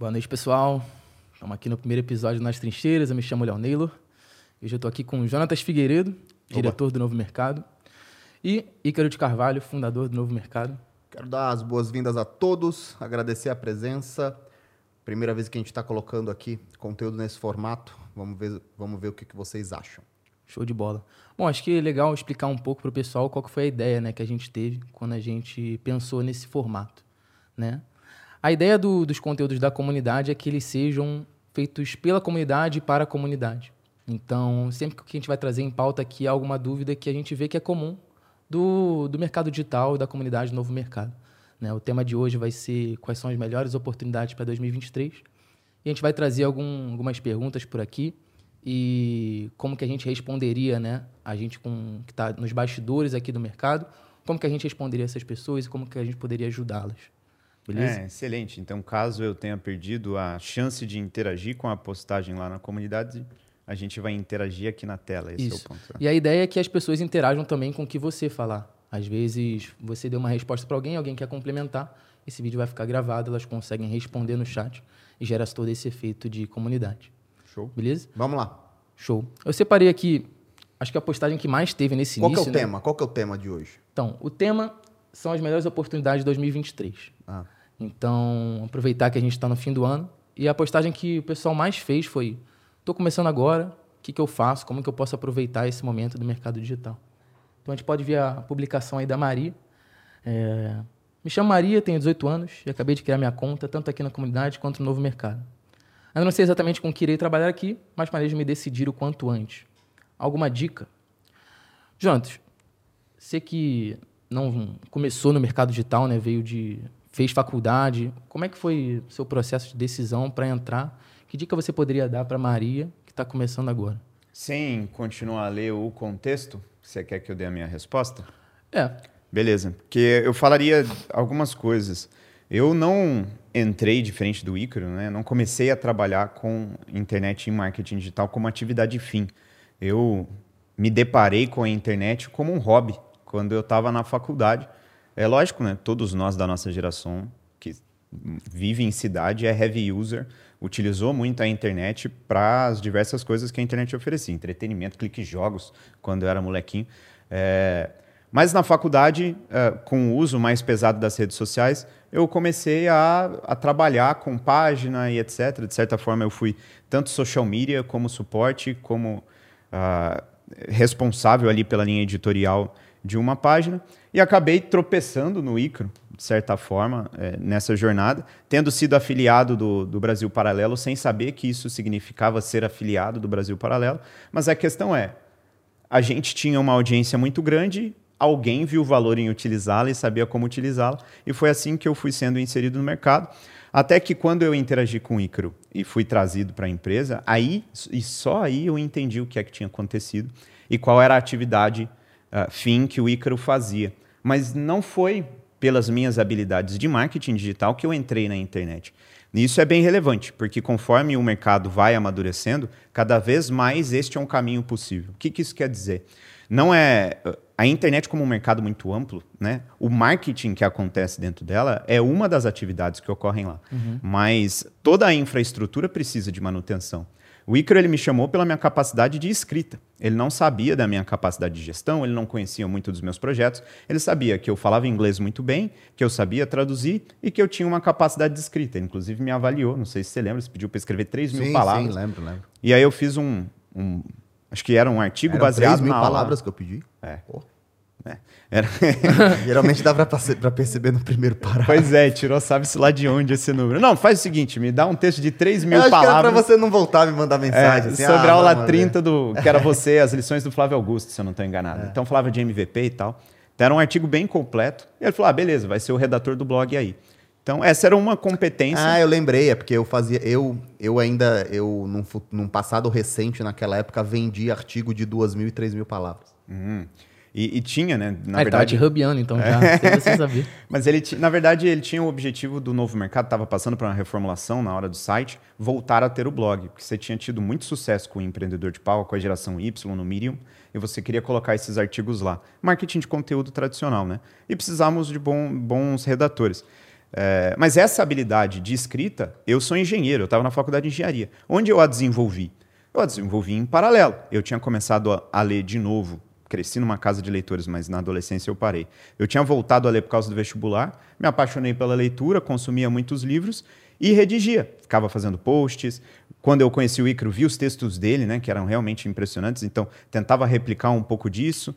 Boa noite, pessoal. Estamos aqui no primeiro episódio Nas Trincheiras. Eu me chamo Léo Neylor. Hoje eu estou aqui com Jonatas Figueiredo, diretor Oba. do Novo Mercado, e Ícaro de Carvalho, fundador do Novo Mercado. Quero dar as boas-vindas a todos, agradecer a presença. Primeira vez que a gente está colocando aqui conteúdo nesse formato. Vamos ver, vamos ver o que, que vocês acham. Show de bola. Bom, acho que é legal explicar um pouco para o pessoal qual que foi a ideia né, que a gente teve quando a gente pensou nesse formato. Né? A ideia do, dos conteúdos da comunidade é que eles sejam feitos pela comunidade e para a comunidade. Então, sempre que a gente vai trazer em pauta aqui alguma dúvida que a gente vê que é comum do, do mercado digital e da comunidade Novo Mercado. Né? O tema de hoje vai ser quais são as melhores oportunidades para 2023. E a gente vai trazer algum, algumas perguntas por aqui e como que a gente responderia, né? A gente com, que está nos bastidores aqui do mercado, como que a gente responderia essas pessoas e como que a gente poderia ajudá-las. Beleza? É, excelente. Então, caso eu tenha perdido a chance de interagir com a postagem lá na comunidade, a gente vai interagir aqui na tela. Esse Isso. é o ponto. E a ideia é que as pessoas interajam também com o que você falar. Às vezes, você deu uma resposta para alguém, alguém quer complementar, esse vídeo vai ficar gravado, elas conseguem responder no chat e gera todo esse efeito de comunidade. Show. Beleza? Vamos lá. Show. Eu separei aqui, acho que a postagem que mais teve nesse Qual início. Qual é o né? tema? Qual é o tema de hoje? Então, o tema são as melhores oportunidades de 2023. Ah. Então, aproveitar que a gente está no fim do ano. E a postagem que o pessoal mais fez foi: estou começando agora, o que, que eu faço? Como que eu posso aproveitar esse momento do mercado digital? Então, a gente pode ver a publicação aí da Maria. É... Me chamo Maria, tenho 18 anos e acabei de criar minha conta, tanto aqui na comunidade quanto no novo mercado. Ainda não sei exatamente com que irei trabalhar aqui, mas planejo me decidir o quanto antes. Alguma dica? Jonathan, você que não começou no mercado digital, né, veio de fez faculdade, como é que foi o seu processo de decisão para entrar? Que dica você poderia dar para Maria que está começando agora? Sem continuar a ler o contexto, você quer que eu dê a minha resposta? É. Beleza, porque eu falaria algumas coisas. Eu não entrei diferente do Ícaro, né? Não comecei a trabalhar com internet e marketing digital como atividade fim. Eu me deparei com a internet como um hobby quando eu estava na faculdade. É lógico, né? Todos nós da nossa geração que vive em cidade é heavy user, utilizou muito a internet para as diversas coisas que a internet oferecia, entretenimento, clique jogos, quando eu era molequinho. É... Mas na faculdade, é, com o uso mais pesado das redes sociais, eu comecei a, a, trabalhar com página e etc. De certa forma, eu fui tanto social media como suporte, como uh, responsável ali pela linha editorial de uma página e acabei tropeçando no Icro, de certa forma, é, nessa jornada, tendo sido afiliado do, do Brasil Paralelo, sem saber que isso significava ser afiliado do Brasil Paralelo. Mas a questão é: a gente tinha uma audiência muito grande, alguém viu valor em utilizá-la e sabia como utilizá-la, e foi assim que eu fui sendo inserido no mercado. Até que quando eu interagi com o Icro e fui trazido para a empresa, aí e só aí eu entendi o que é que tinha acontecido e qual era a atividade uh, fim que o Ícaro fazia. Mas não foi pelas minhas habilidades de marketing digital que eu entrei na internet. E isso é bem relevante, porque conforme o mercado vai amadurecendo, cada vez mais este é um caminho possível. O que, que isso quer dizer? Não é a internet como um mercado muito amplo, né? O marketing que acontece dentro dela é uma das atividades que ocorrem lá, uhum. mas toda a infraestrutura precisa de manutenção. O Icaro ele me chamou pela minha capacidade de escrita. Ele não sabia da minha capacidade de gestão, ele não conhecia muito dos meus projetos. Ele sabia que eu falava inglês muito bem, que eu sabia traduzir e que eu tinha uma capacidade de escrita. Ele, inclusive, me avaliou. Não sei se você lembra, você pediu para escrever 3 mil sim, palavras. Sim, lembro, lembro. E aí eu fiz um. um acho que era um artigo Eram baseado 3 mil na palavras aula. que eu pedi? É. Pô. É. Era... Geralmente dá para perceber no primeiro parágrafo. Pois é, tirou sabe-se lá de onde esse número. Não, faz o seguinte, me dá um texto de 3 mil palavras. Que era pra você não voltar e me mandar mensagem. É, assim, sobre ah, a aula não, 30, do, que era você, as lições do Flávio Augusto, se eu não estou enganado. É. Então falava de MVP e tal. Então era um artigo bem completo. E ele falou: ah, beleza, vai ser o redator do blog aí. Então, essa era uma competência. Ah, eu lembrei, é porque eu fazia. Eu, eu ainda, eu, num, num passado recente, naquela época, vendi artigo de 2 mil e 3 mil palavras. Uhum. E, e, tinha, né? Na ah, verdade. Ele tava te então já, sem você saber. Mas ele, na verdade, ele tinha o objetivo do novo mercado, estava passando por uma reformulação na hora do site, voltar a ter o blog. Porque você tinha tido muito sucesso com o empreendedor de pau, com a geração Y no Medium, e você queria colocar esses artigos lá. Marketing de conteúdo tradicional, né? E precisávamos de bom, bons redatores. É, mas essa habilidade de escrita, eu sou engenheiro, eu estava na faculdade de engenharia. Onde eu a desenvolvi? Eu a desenvolvi em paralelo. Eu tinha começado a, a ler de novo cresci numa casa de leitores, mas na adolescência eu parei. Eu tinha voltado a ler por causa do vestibular, me apaixonei pela leitura, consumia muitos livros e redigia. Ficava fazendo posts. Quando eu conheci o Icaro, vi os textos dele, né, que eram realmente impressionantes, então tentava replicar um pouco disso.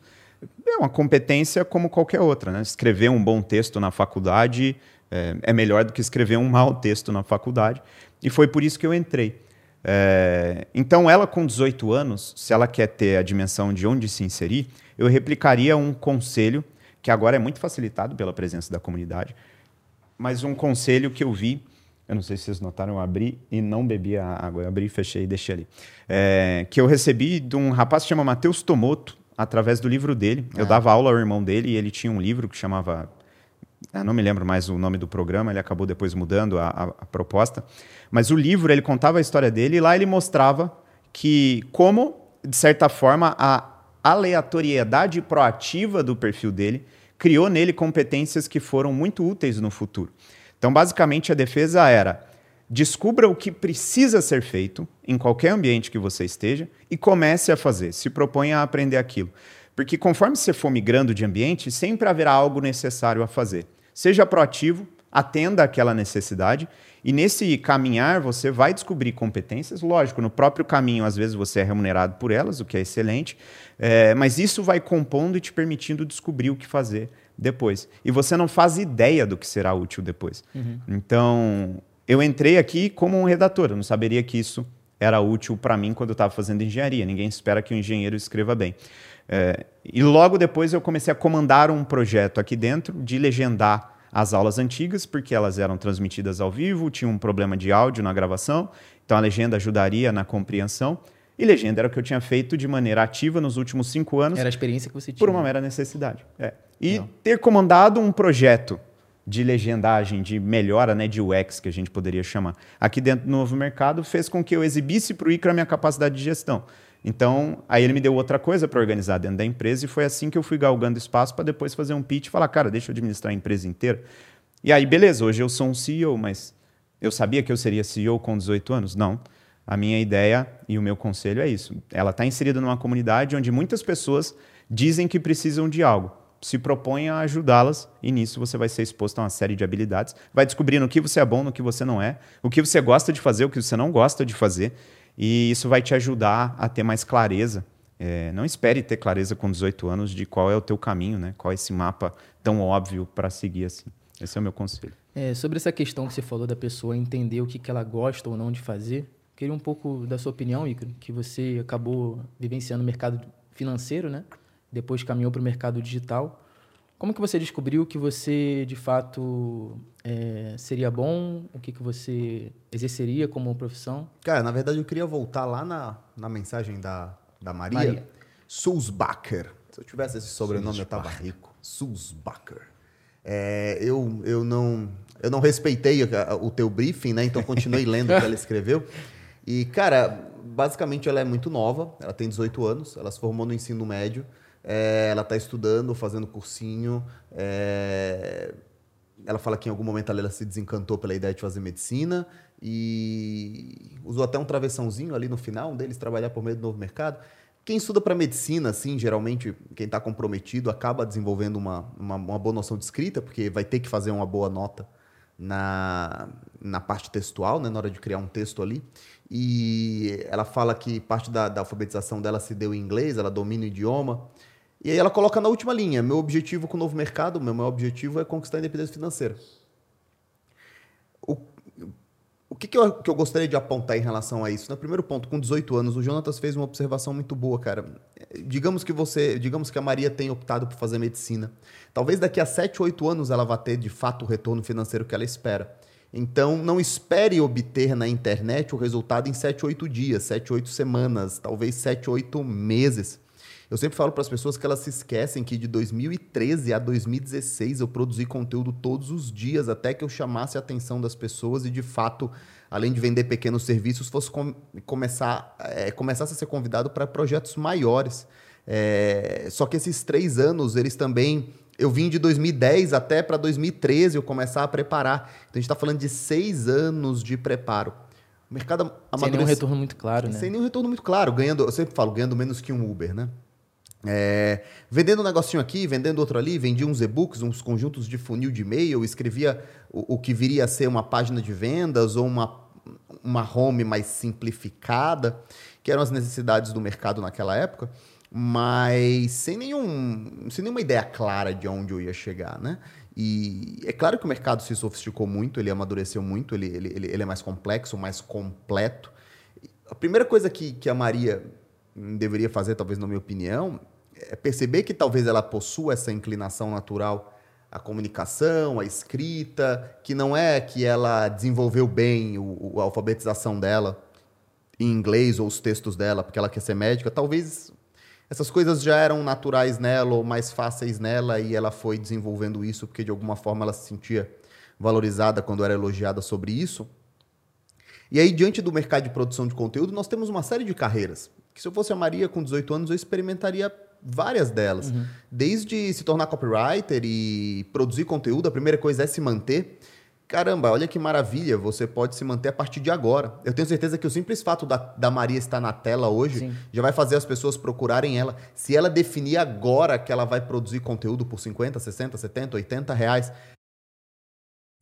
É uma competência como qualquer outra. Né? Escrever um bom texto na faculdade é, é melhor do que escrever um mau texto na faculdade. E foi por isso que eu entrei. É, então, ela com 18 anos, se ela quer ter a dimensão de onde se inserir, eu replicaria um conselho, que agora é muito facilitado pela presença da comunidade, mas um conselho que eu vi, eu não sei se vocês notaram, eu abri e não bebi a água, eu abri, fechei e deixei ali, é, que eu recebi de um rapaz que chama Matheus Tomoto, através do livro dele. Eu é. dava aula ao irmão dele e ele tinha um livro que chamava não me lembro mais o nome do programa, ele acabou depois mudando a, a, a, proposta. Mas o livro, ele contava a história dele e lá ele mostrava que como, de certa forma, a aleatoriedade proativa do perfil dele criou nele competências que foram muito úteis no futuro. Então, basicamente, a defesa era descubra o que precisa ser feito em qualquer ambiente que você esteja e comece a fazer, se proponha a aprender aquilo. Porque conforme você for migrando de ambiente, sempre haverá algo necessário a fazer. Seja proativo, atenda àquela necessidade e nesse caminhar você vai descobrir competências. Lógico, no próprio caminho, às vezes você é remunerado por elas, o que é excelente, é, mas isso vai compondo e te permitindo descobrir o que fazer depois. E você não faz ideia do que será útil depois. Uhum. Então, eu entrei aqui como um redator, eu não saberia que isso era útil para mim quando eu estava fazendo engenharia. Ninguém espera que o um engenheiro escreva bem. É, e logo depois eu comecei a comandar um projeto aqui dentro de legendar as aulas antigas, porque elas eram transmitidas ao vivo, tinha um problema de áudio na gravação, então a legenda ajudaria na compreensão. E legenda era o que eu tinha feito de maneira ativa nos últimos cinco anos. Era a experiência que você tinha. Por uma mera necessidade. É. E Não. ter comandado um projeto de legendagem, de melhora né, de UX, que a gente poderia chamar, aqui dentro do novo mercado, fez com que eu exibisse para o ICRA a minha capacidade de gestão. Então, aí ele me deu outra coisa para organizar dentro da empresa e foi assim que eu fui galgando espaço para depois fazer um pitch e falar, cara, deixa eu administrar a empresa inteira. E aí, beleza, hoje eu sou um CEO, mas eu sabia que eu seria CEO com 18 anos? Não. A minha ideia e o meu conselho é isso. Ela está inserida numa comunidade onde muitas pessoas dizem que precisam de algo. Se propõe a ajudá-las e nisso você vai ser exposto a uma série de habilidades. Vai descobrir no que você é bom, no que você não é, o que você gosta de fazer, o que você não gosta de fazer. E isso vai te ajudar a ter mais clareza. É, não espere ter clareza com 18 anos de qual é o teu caminho, né? qual é esse mapa tão óbvio para seguir assim. Esse é o meu conselho. É, sobre essa questão que você falou da pessoa entender o que, que ela gosta ou não de fazer, queria um pouco da sua opinião, Icaro, que você acabou vivenciando o mercado financeiro, né? depois caminhou para o mercado digital. Como que você descobriu que você, de fato, é, seria bom? O que, que você exerceria como profissão? Cara, na verdade, eu queria voltar lá na, na mensagem da, da Maria. Maria. Sulzbacher. Se eu tivesse esse sobrenome, eu tava rico. Sulzbacher. É, eu, eu, não, eu não respeitei o teu briefing, né? Então, continuei lendo o que ela escreveu. E, cara, basicamente, ela é muito nova. Ela tem 18 anos. Ela se formou no ensino médio. É, ela está estudando, fazendo cursinho. É, ela fala que em algum momento ela se desencantou pela ideia de fazer medicina e usou até um travessãozinho ali no final, um deles trabalhar por meio do novo mercado. Quem estuda para medicina, assim, geralmente, quem está comprometido, acaba desenvolvendo uma, uma, uma, boa noção de escrita, porque vai ter que fazer uma boa nota na, na parte textual, né, na hora de criar um texto ali. E ela fala que parte da, da alfabetização dela se deu em inglês, ela domina o idioma. E aí ela coloca na última linha: meu objetivo com o novo mercado, meu maior objetivo é conquistar a independência financeira. O, o que, que, eu, que eu gostaria de apontar em relação a isso? No primeiro ponto, com 18 anos, o Jonatas fez uma observação muito boa, cara. Digamos que você, digamos que a Maria tenha optado por fazer medicina. Talvez daqui a 7, 8 anos ela vá ter de fato o retorno financeiro que ela espera. Então, não espere obter na internet o resultado em 7, 8 dias, 7, 8 semanas, talvez 7, 8 meses. Eu sempre falo para as pessoas que elas se esquecem que de 2013 a 2016 eu produzi conteúdo todos os dias até que eu chamasse a atenção das pessoas e de fato, além de vender pequenos serviços, fosse com, começar, é, começasse a ser convidado para projetos maiores. É, só que esses três anos, eles também eu vim de 2010 até para 2013 eu começar a preparar. Então a gente está falando de seis anos de preparo. O mercado amadureceu. Sem nenhum retorno muito claro, né? Sem nenhum retorno muito claro. Ganhando, eu sempre falo, ganhando menos que um Uber, né? É, vendendo um negocinho aqui, vendendo outro ali, vendia uns e-books, uns conjuntos de funil de e-mail, escrevia o, o, que viria a ser uma página de vendas ou uma, uma home mais simplificada, que eram as necessidades do mercado naquela época mas sem, nenhum, sem nenhuma ideia clara de onde eu ia chegar, né? E é claro que o mercado se sofisticou muito, ele amadureceu muito, ele, ele, ele é mais complexo, mais completo. A primeira coisa que, que a Maria deveria fazer, talvez na minha opinião, é perceber que talvez ela possua essa inclinação natural à comunicação, à escrita, que não é que ela desenvolveu bem o, a alfabetização dela em inglês ou os textos dela porque ela quer ser médica. Talvez essas coisas já eram naturais nela ou mais fáceis nela e ela foi desenvolvendo isso porque de alguma forma ela se sentia valorizada quando era elogiada sobre isso. E aí, diante do mercado de produção de conteúdo, nós temos uma série de carreiras. Que se eu fosse a Maria com 18 anos, eu experimentaria várias delas. Uhum. Desde se tornar copywriter e produzir conteúdo, a primeira coisa é se manter caramba, olha que maravilha, você pode se manter a partir de agora. Eu tenho certeza que o simples fato da, da Maria estar na tela hoje Sim. já vai fazer as pessoas procurarem ela. Se ela definir agora que ela vai produzir conteúdo por 50, 60, 70, 80 reais,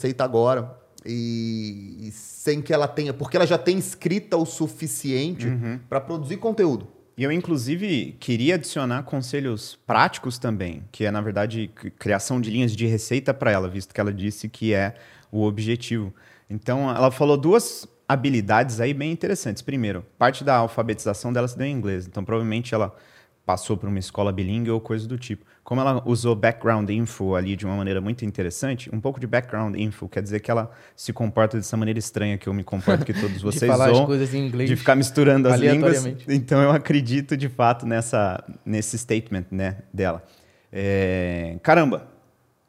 aceita agora. E, e sem que ela tenha, porque ela já tem escrita o suficiente uhum. para produzir conteúdo. E eu, inclusive, queria adicionar conselhos práticos também, que é, na verdade, criação de linhas de receita para ela, visto que ela disse que é o objetivo. Então, ela falou duas habilidades aí bem interessantes. Primeiro, parte da alfabetização dela se deu em inglês, então provavelmente ela passou por uma escola bilíngue ou coisa do tipo. Como ela usou background info ali de uma maneira muito interessante, um pouco de background info quer dizer que ela se comporta dessa maneira estranha que eu me comporto, que todos vocês de falar as coisas em inglês de ficar misturando as línguas. Então eu acredito de fato nessa nesse statement, né, dela. É, caramba,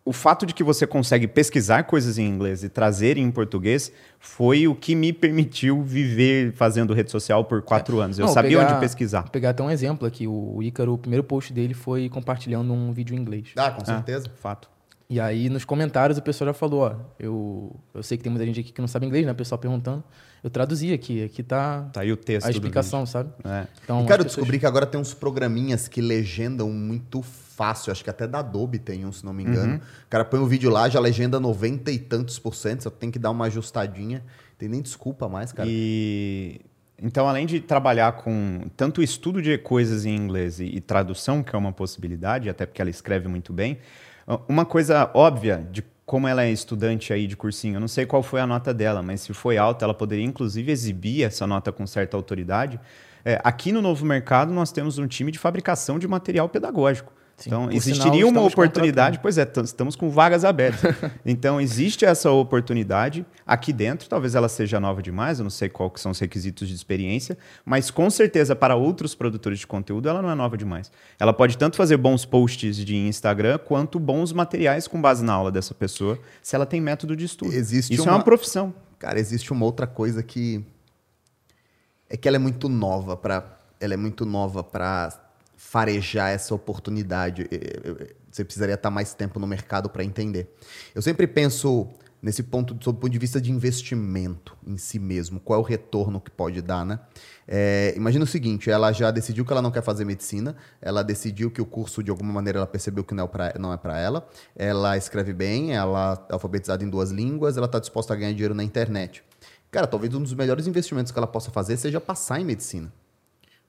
o fato de que você consegue pesquisar coisas em inglês e trazer em português foi o que me permitiu viver fazendo rede social por quatro é. anos. Eu Não, sabia pegar, onde pesquisar. Vou pegar até um exemplo aqui. O Ícaro, o primeiro post dele foi compartilhando um vídeo em inglês. Ah, com certeza. Ah, fato. E aí, nos comentários, o pessoal já falou, ó, eu, eu sei que tem muita gente aqui que não sabe inglês, né? O pessoal perguntando. Eu traduzi aqui, aqui tá, tá aí o texto a explicação, sabe? É. Então, e, cara, eu descobri que agora tem uns programinhas que legendam muito fácil, acho que até da Adobe tem um, se não me engano. Uhum. O cara põe o um vídeo lá, já legenda 90 e tantos por cento, só tem que dar uma ajustadinha. Tem nem desculpa mais, cara. E então, além de trabalhar com tanto estudo de coisas em inglês e, e, tradução, que é uma possibilidade, até porque ela escreve muito bem, uma coisa óbvia de como ela é estudante aí de cursinho, eu não sei qual foi a nota dela, mas se foi alta, ela poderia inclusive exibir essa nota com certa autoridade. É, aqui no Novo Mercado, nós temos um time de fabricação de material pedagógico. Sim, então, existiria sinal, uma oportunidade, pois é, estamos com vagas abertas. então, existe essa oportunidade aqui dentro, talvez ela seja nova demais, eu não sei quais são os requisitos de experiência, mas com certeza para outros produtores de conteúdo ela não é nova demais. Ela pode tanto fazer bons posts de Instagram, quanto bons materiais com base na aula dessa pessoa, se ela tem método de estudo. Existe Isso uma... é uma profissão. Cara, existe uma outra coisa que é que ela é muito nova para ela é muito nova para farejar essa oportunidade. Você precisaria estar mais tempo no mercado para entender. Eu sempre penso nesse ponto, sob o ponto de vista de investimento em si mesmo, qual é o retorno que pode dar, né? É, imagina o seguinte, ela já decidiu que ela não quer fazer medicina, ela decidiu que o curso, de alguma maneira, ela percebeu que não é para é ela, ela escreve bem, ela é alfabetizada em duas línguas, ela está disposta a ganhar dinheiro na internet. Cara, talvez um dos melhores investimentos que ela possa fazer seja passar em medicina.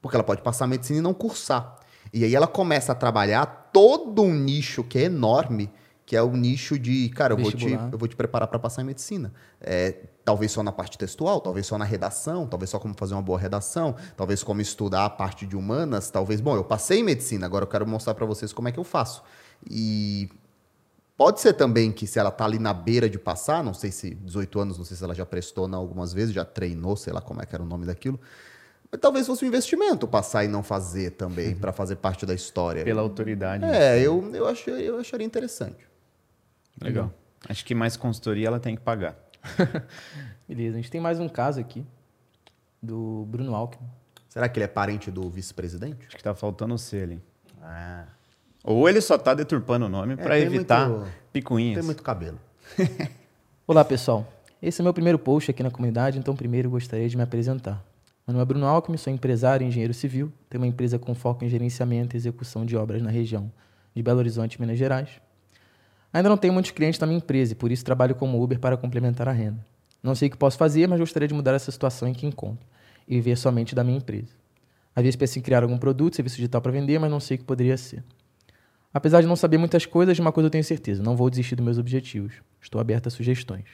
Porque ela pode passar medicina e não cursar. E aí ela começa a trabalhar todo um nicho que é enorme, que é o nicho de, cara, eu vou te, eu vou te preparar para passar em medicina. É, talvez só na parte textual, talvez só na redação, talvez só como fazer uma boa redação, talvez como estudar a parte de humanas, talvez, bom, eu passei em medicina, agora eu quero mostrar para vocês como é que eu faço. E pode ser também que se ela tá ali na beira de passar, não sei se 18 anos, não sei se ela já prestou não, algumas vezes, já treinou, sei lá como é que era o nome daquilo, talvez fosse um investimento passar e não fazer também, uhum. para fazer parte da história. Pela autoridade. É, eu, eu, acho, eu acharia interessante. Legal. Acho que mais consultoria ela tem que pagar. Beleza, a gente tem mais um caso aqui do Bruno Alckmin. Será que ele é parente do vice-presidente? Acho que tá faltando o C ali. Ah. Ou ele só está deturpando o nome é, para evitar muito, picuinhas. Tem muito cabelo. Olá, pessoal. Esse é meu primeiro post aqui na comunidade, então primeiro gostaria de me apresentar. É Bruno Alckmin, sou empresário e engenheiro civil, tenho uma empresa com foco em gerenciamento e execução de obras na região de Belo Horizonte, Minas Gerais. Ainda não tenho muitos clientes na minha empresa e por isso trabalho como Uber para complementar a renda. Não sei o que posso fazer, mas gostaria de mudar essa situação em que encontro e viver somente da minha empresa. Às vezes penso em criar algum produto, serviço digital para vender, mas não sei o que poderia ser. Apesar de não saber muitas coisas, de uma coisa eu tenho certeza: não vou desistir dos meus objetivos. Estou aberto a sugestões.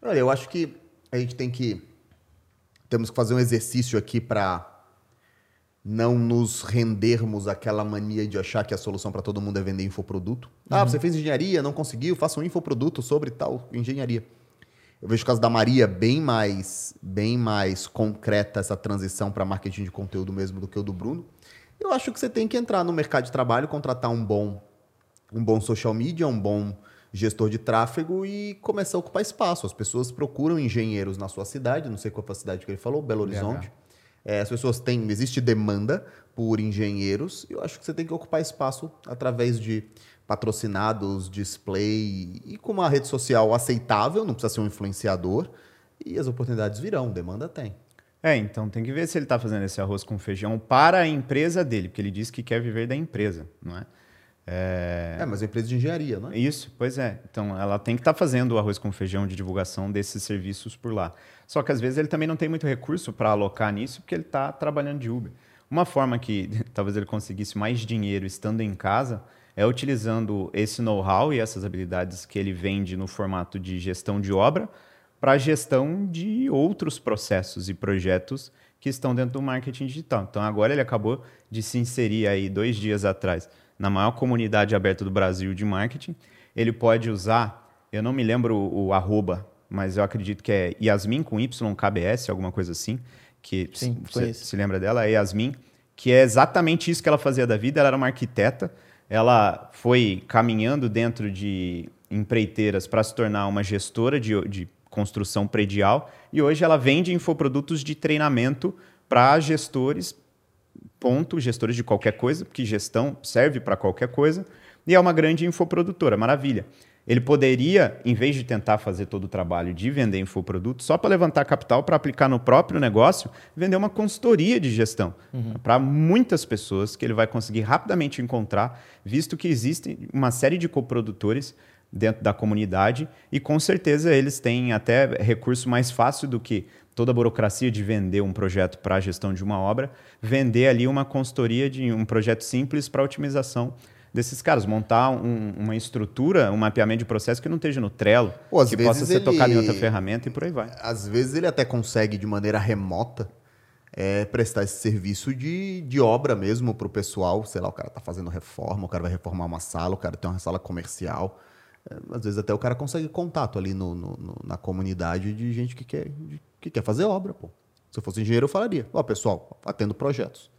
Olha, eu acho que a gente tem que. Temos que fazer um exercício aqui para não nos rendermos àquela mania de achar que a solução para todo mundo é vender infoproduto. Ah, uhum. você fez engenharia, não conseguiu, faça um infoproduto sobre tal engenharia. Eu vejo o caso da Maria bem mais, bem mais concreta essa transição para marketing de conteúdo mesmo do que o do Bruno. Eu acho que você tem que entrar no mercado de trabalho, contratar um bom, um bom social media, um bom gestor de tráfego e começar a ocupar espaço. As pessoas procuram engenheiros na sua cidade, não sei qual foi a cidade que ele falou, Belo Horizonte. É, as pessoas têm, existe demanda por engenheiros. Eu acho que você tem que ocupar espaço através de patrocinados, display e com uma rede social aceitável, não precisa ser um influenciador. E as oportunidades virão, demanda tem. É, então tem que ver se ele está fazendo esse arroz com feijão para a empresa dele, porque ele diz que quer viver da empresa, não é? É, é mas é empresa de engenharia, não é? Isso, pois é. Então ela tem que estar tá fazendo o arroz com feijão de divulgação desses serviços por lá. Só que às vezes ele também não tem muito recurso para alocar nisso, porque ele está trabalhando de Uber. Uma forma que talvez ele conseguisse mais dinheiro estando em casa é utilizando esse know-how e essas habilidades que ele vende no formato de gestão de obra para a gestão de outros processos e projetos que estão dentro do marketing digital. Então, agora ele acabou de se inserir aí dois dias atrás na maior comunidade aberta do Brasil de marketing. Ele pode usar, eu não me lembro o, o arroba, mas eu acredito que é Yasmin com Y, KBS, alguma coisa assim, que Sim, você se lembra dela, é Yasmin, que é exatamente isso que ela fazia da vida, ela era uma arquiteta, ela foi caminhando dentro de empreiteiras para se tornar uma gestora de, de construção predial, e hoje ela vende infoprodutos de treinamento para gestores, ponto, gestores de qualquer coisa, porque gestão serve para qualquer coisa, e é uma grande infoprodutora, maravilha. Ele poderia, em vez de tentar fazer todo o trabalho de vender infoproduto, só para levantar capital para aplicar no próprio negócio, vender uma consultoria de gestão uhum. para muitas pessoas que ele vai conseguir rapidamente encontrar, visto que existe uma série de coprodutores dentro da comunidade e com certeza eles têm até recurso mais fácil do que toda a burocracia de vender um projeto para a gestão de uma obra, vender ali uma consultoria de um projeto simples para otimização desses caras, montar um, uma estrutura, um mapeamento de processo que não esteja no Trello, Pô, que possa ser ele... tocado em outra ferramenta e por aí vai. Às vezes ele até consegue de maneira remota é, prestar esse serviço de, de obra mesmo para o pessoal, sei lá, o cara está fazendo reforma, o cara vai reformar uma sala, o cara tem uma sala comercial, é, às vezes até o cara consegue contato ali no, no, no, na comunidade de gente que quer, de, que quer fazer obra, pô. Se eu fosse engenheiro, eu falaria. Ó, oh, pessoal, atendo projetos.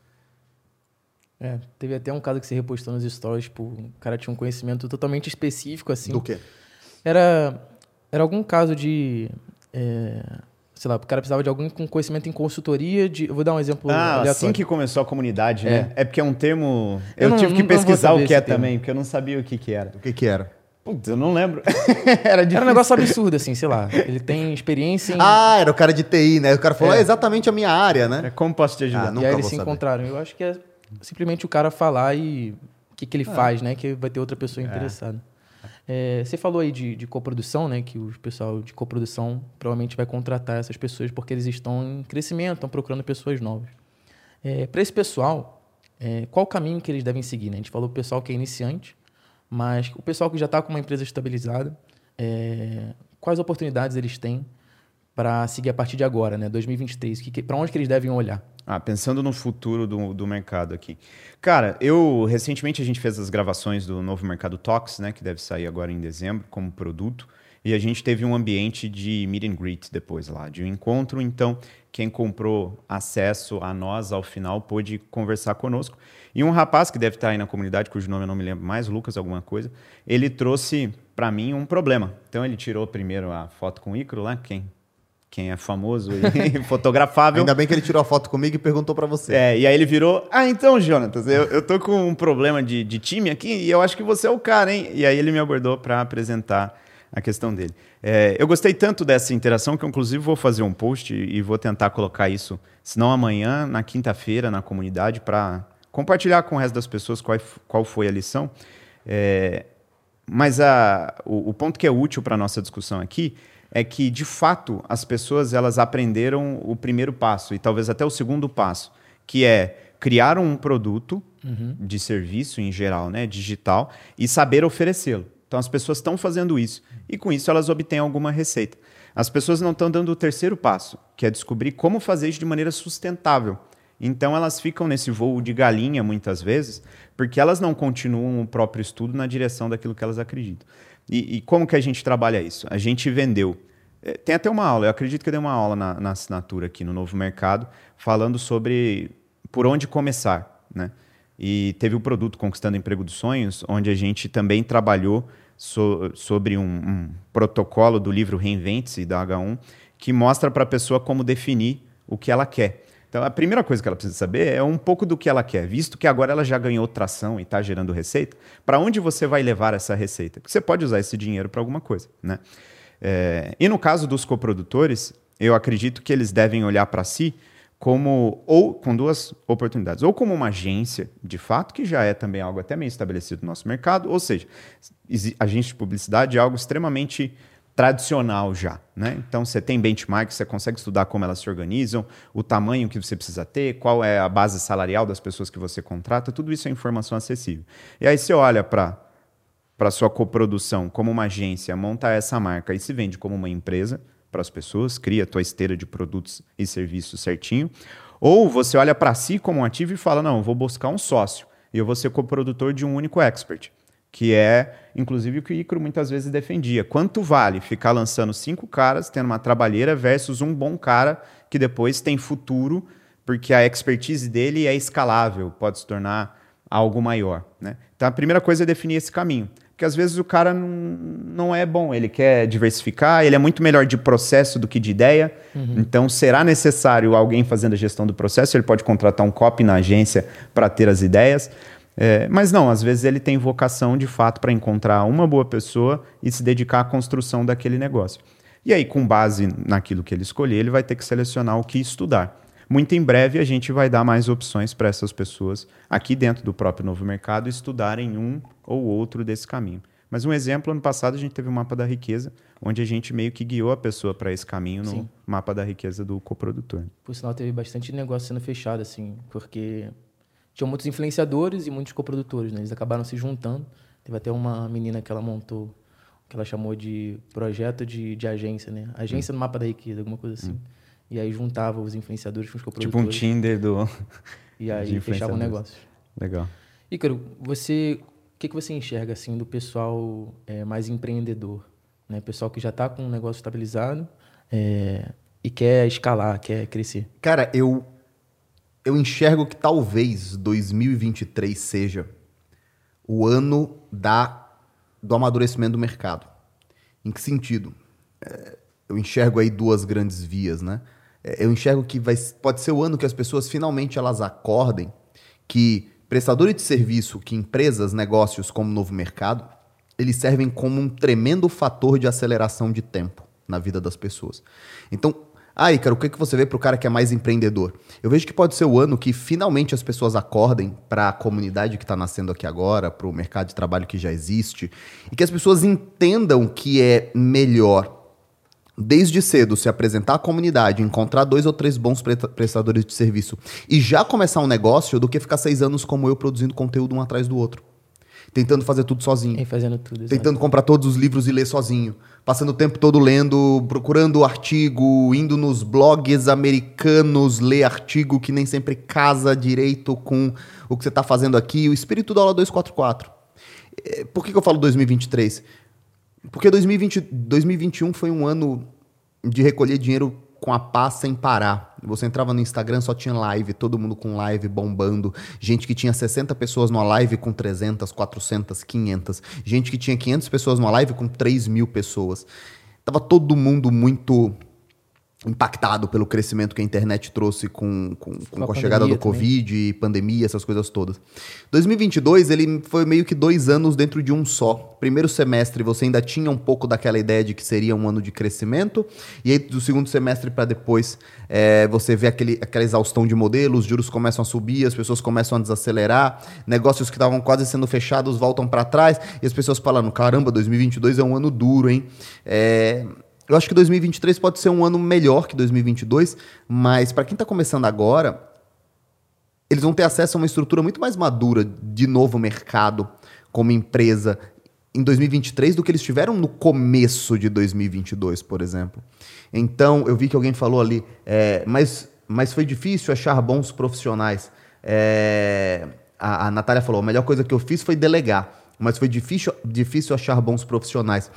É, teve até um caso que você repostou nos stories, tipo, o cara tinha um conhecimento totalmente específico, assim. Do quê? Era, era algum caso de... É, sei lá, o cara precisava de alguém com conhecimento em consultoria de... Eu vou dar um exemplo Ah, aleatório. assim que começou a comunidade, né? É, é porque é um termo... Eu, eu não, tive que pesquisar o que é termo. também, porque eu não sabia o que que era. O que que era? Putz, eu não lembro. era, era um negócio absurdo, assim, sei lá. Ele tem experiência em. Ah, era o cara de TI, né? O cara falou, é, é exatamente a minha área, né? É, como posso te ajudar? Ah, e aí eles se saber. encontraram. Eu acho que é simplesmente o cara falar e o que, que ele ah. faz, né? Que vai ter outra pessoa é. interessada. É, você falou aí de, de coprodução, né? Que o pessoal de coprodução provavelmente vai contratar essas pessoas porque eles estão em crescimento, estão procurando pessoas novas. É, Para esse pessoal, é, qual o caminho que eles devem seguir? Né? A gente falou o pessoal que é iniciante, mas o pessoal que já está com uma empresa estabilizada, é, quais oportunidades eles têm para seguir a partir de agora, né? 2023? Para onde que eles devem olhar? Ah, pensando no futuro do, do mercado aqui. Cara, eu recentemente a gente fez as gravações do novo Mercado Talks, né? Que deve sair agora em dezembro como produto. E a gente teve um ambiente de meet and greet depois lá, de um encontro. Então, quem comprou acesso a nós ao final pôde conversar conosco. E um rapaz que deve estar aí na comunidade, cujo nome eu não me lembro mais, Lucas alguma coisa, ele trouxe para mim um problema. Então ele tirou primeiro a foto com o Icaro lá, quem quem é famoso e fotografável. Ainda bem que ele tirou a foto comigo e perguntou para você. É, e aí ele virou: Ah, então, Jonatas, eu, eu tô com um problema de, de time aqui e eu acho que você é o cara, hein? E aí ele me abordou para apresentar a questão dele. É, eu gostei tanto dessa interação que, eu, inclusive, vou fazer um post e vou tentar colocar isso, se não amanhã, na quinta-feira, na comunidade, para compartilhar com o resto das pessoas qual, qual foi a lição. É, mas a, o, o ponto que é útil para a nossa discussão aqui é que, de fato, as pessoas elas aprenderam o primeiro passo e talvez até o segundo passo, que é criar um produto uhum. de serviço em geral, né, digital, e saber oferecê-lo. Então as pessoas estão fazendo isso e com isso elas obtêm alguma receita. As pessoas não estão dando o terceiro passo, que é descobrir como fazer isso de maneira sustentável. Então elas ficam nesse voo de galinha muitas vezes, porque elas não continuam o próprio estudo na direção daquilo que elas acreditam. E, e, como que a gente trabalha isso? A gente vendeu. É, tem até uma aula, eu acredito que eu dei uma aula na, na assinatura aqui no Novo Mercado, falando sobre por onde começar. Né? E teve o produto Conquistando Emprego dos Sonhos, onde a gente também trabalhou so, sobre um, um, protocolo do livro Reinvente-se, da H1, que mostra para a pessoa como definir o que ela quer. Então, a primeira coisa que ela precisa saber é um pouco do que ela quer, visto que agora ela já ganhou tração e está gerando receita. Para onde você vai levar essa receita? Porque você pode usar esse dinheiro para alguma coisa. Né? É, e no caso dos coprodutores, eu acredito que eles devem olhar para si como ou com duas oportunidades, ou como uma agência, de fato, que já é também algo até meio estabelecido no nosso mercado, ou seja, agência de publicidade é algo extremamente tradicional já. Né? Então você tem benchmark, você consegue estudar como elas se organizam, o tamanho que você precisa ter, qual é a base salarial das pessoas que você contrata, tudo isso é informação acessível. E aí você olha para para sua coprodução como uma agência, monta essa marca e se vende como uma empresa para as pessoas, cria a tua esteira de produtos e serviços certinho, ou você olha para si como um ativo e fala, não, vou buscar um sócio e eu vou ser coprodutor de um único expert que é, inclusive, o que o Icaro muitas vezes defendia. Quanto vale ficar lançando cinco caras, tendo uma trabalheira, versus um bom cara que depois tem futuro, porque a expertise dele é escalável, pode se tornar algo maior. Né? Então, a primeira coisa é definir esse caminho. Porque às vezes o cara não, não é bom, ele quer diversificar, ele é muito melhor de processo do que de ideia. Uhum. Então, será necessário alguém fazendo a gestão do processo? Ele pode contratar um copy na agência para ter as ideias. É, mas não, às vezes ele tem vocação de fato para encontrar uma boa pessoa e se dedicar à construção daquele negócio. E aí, com base naquilo que ele escolher, ele vai ter que selecionar o que estudar. Muito em breve a gente vai dar mais opções para essas pessoas aqui dentro do próprio novo mercado estudarem um ou outro desse caminho. Mas um exemplo, ano passado a gente teve o mapa da riqueza, onde a gente meio que guiou a pessoa para esse caminho no Sim. mapa da riqueza do coprodutor. Por sinal, teve bastante negócio sendo fechado, assim, porque tinham muitos influenciadores e muitos coprodutores, né? Eles acabaram se juntando. Teve até uma menina que ela montou, que ela chamou de projeto de, de agência, né? Agência hum. no mapa da riqueza, alguma coisa assim. Hum. E aí juntava os influenciadores com os coprodutores. Tipo um Tinder do... E aí fechava o negócio. Legal. Ícaro, você... O que, que você enxerga, assim, do pessoal é, mais empreendedor? Né? Pessoal que já está com um negócio estabilizado é, e quer escalar, quer crescer. Cara, eu eu enxergo que talvez 2023 seja o ano da, do amadurecimento do mercado. Em que sentido? É, eu enxergo aí duas grandes vias, né? É, eu enxergo que vai, pode ser o ano que as pessoas finalmente elas acordem que prestadores de serviço, que empresas, negócios como novo mercado, eles servem como um tremendo fator de aceleração de tempo na vida das pessoas. Então, ah, Ícaro, o que, que você vê para o cara que é mais empreendedor? Eu vejo que pode ser o ano que finalmente as pessoas acordem para a comunidade que está nascendo aqui agora, para o mercado de trabalho que já existe, e que as pessoas entendam que é melhor, desde cedo, se apresentar à comunidade, encontrar dois ou três bons prestadores de serviço e já começar um negócio do que ficar seis anos como eu produzindo conteúdo um atrás do outro tentando fazer tudo sozinho. E fazendo tudo. Exatamente. Tentando comprar todos os livros e ler sozinho. Passando o tempo todo lendo, procurando artigo, indo nos blogs americanos ler artigo que nem sempre casa direito com o que você está fazendo aqui. O espírito da aula 244. É, por que, que eu falo 2023? Porque 2020, 2021 foi um ano de recolher dinheiro com a paz sem parar. Você entrava no Instagram, só tinha live, todo mundo com live bombando. Gente que tinha 60 pessoas numa live com 300, 400, 500. Gente que tinha 500 pessoas numa live com 3 mil pessoas. Tava todo mundo muito impactado pelo crescimento que a internet trouxe com, com, com, com a, chegada do Covid, também. pandemia, essas coisas todas. 2022, ele foi meio que dois anos dentro de um só. Primeiro semestre, você ainda tinha um pouco daquela ideia de que seria um ano de crescimento, e aí do segundo semestre para depois, é, você vê aquele, aquela exaustão de modelos, os juros começam a subir, as pessoas começam a desacelerar, negócios que estavam quase sendo fechados voltam para trás, e as pessoas falando, caramba, 2022 é um ano duro, hein? É, eu acho que 2023 pode ser um ano melhor que 2022, mas para quem está começando agora, eles vão ter acesso a uma estrutura muito mais madura de novo mercado como empresa em 2023 do que eles tiveram no começo de 2022, por exemplo. Então, eu vi que alguém falou ali, é, mas, mas foi difícil achar bons profissionais. É, a, a Natália falou, a melhor coisa que eu fiz foi delegar, mas foi difícil, difícil achar bons profissionais.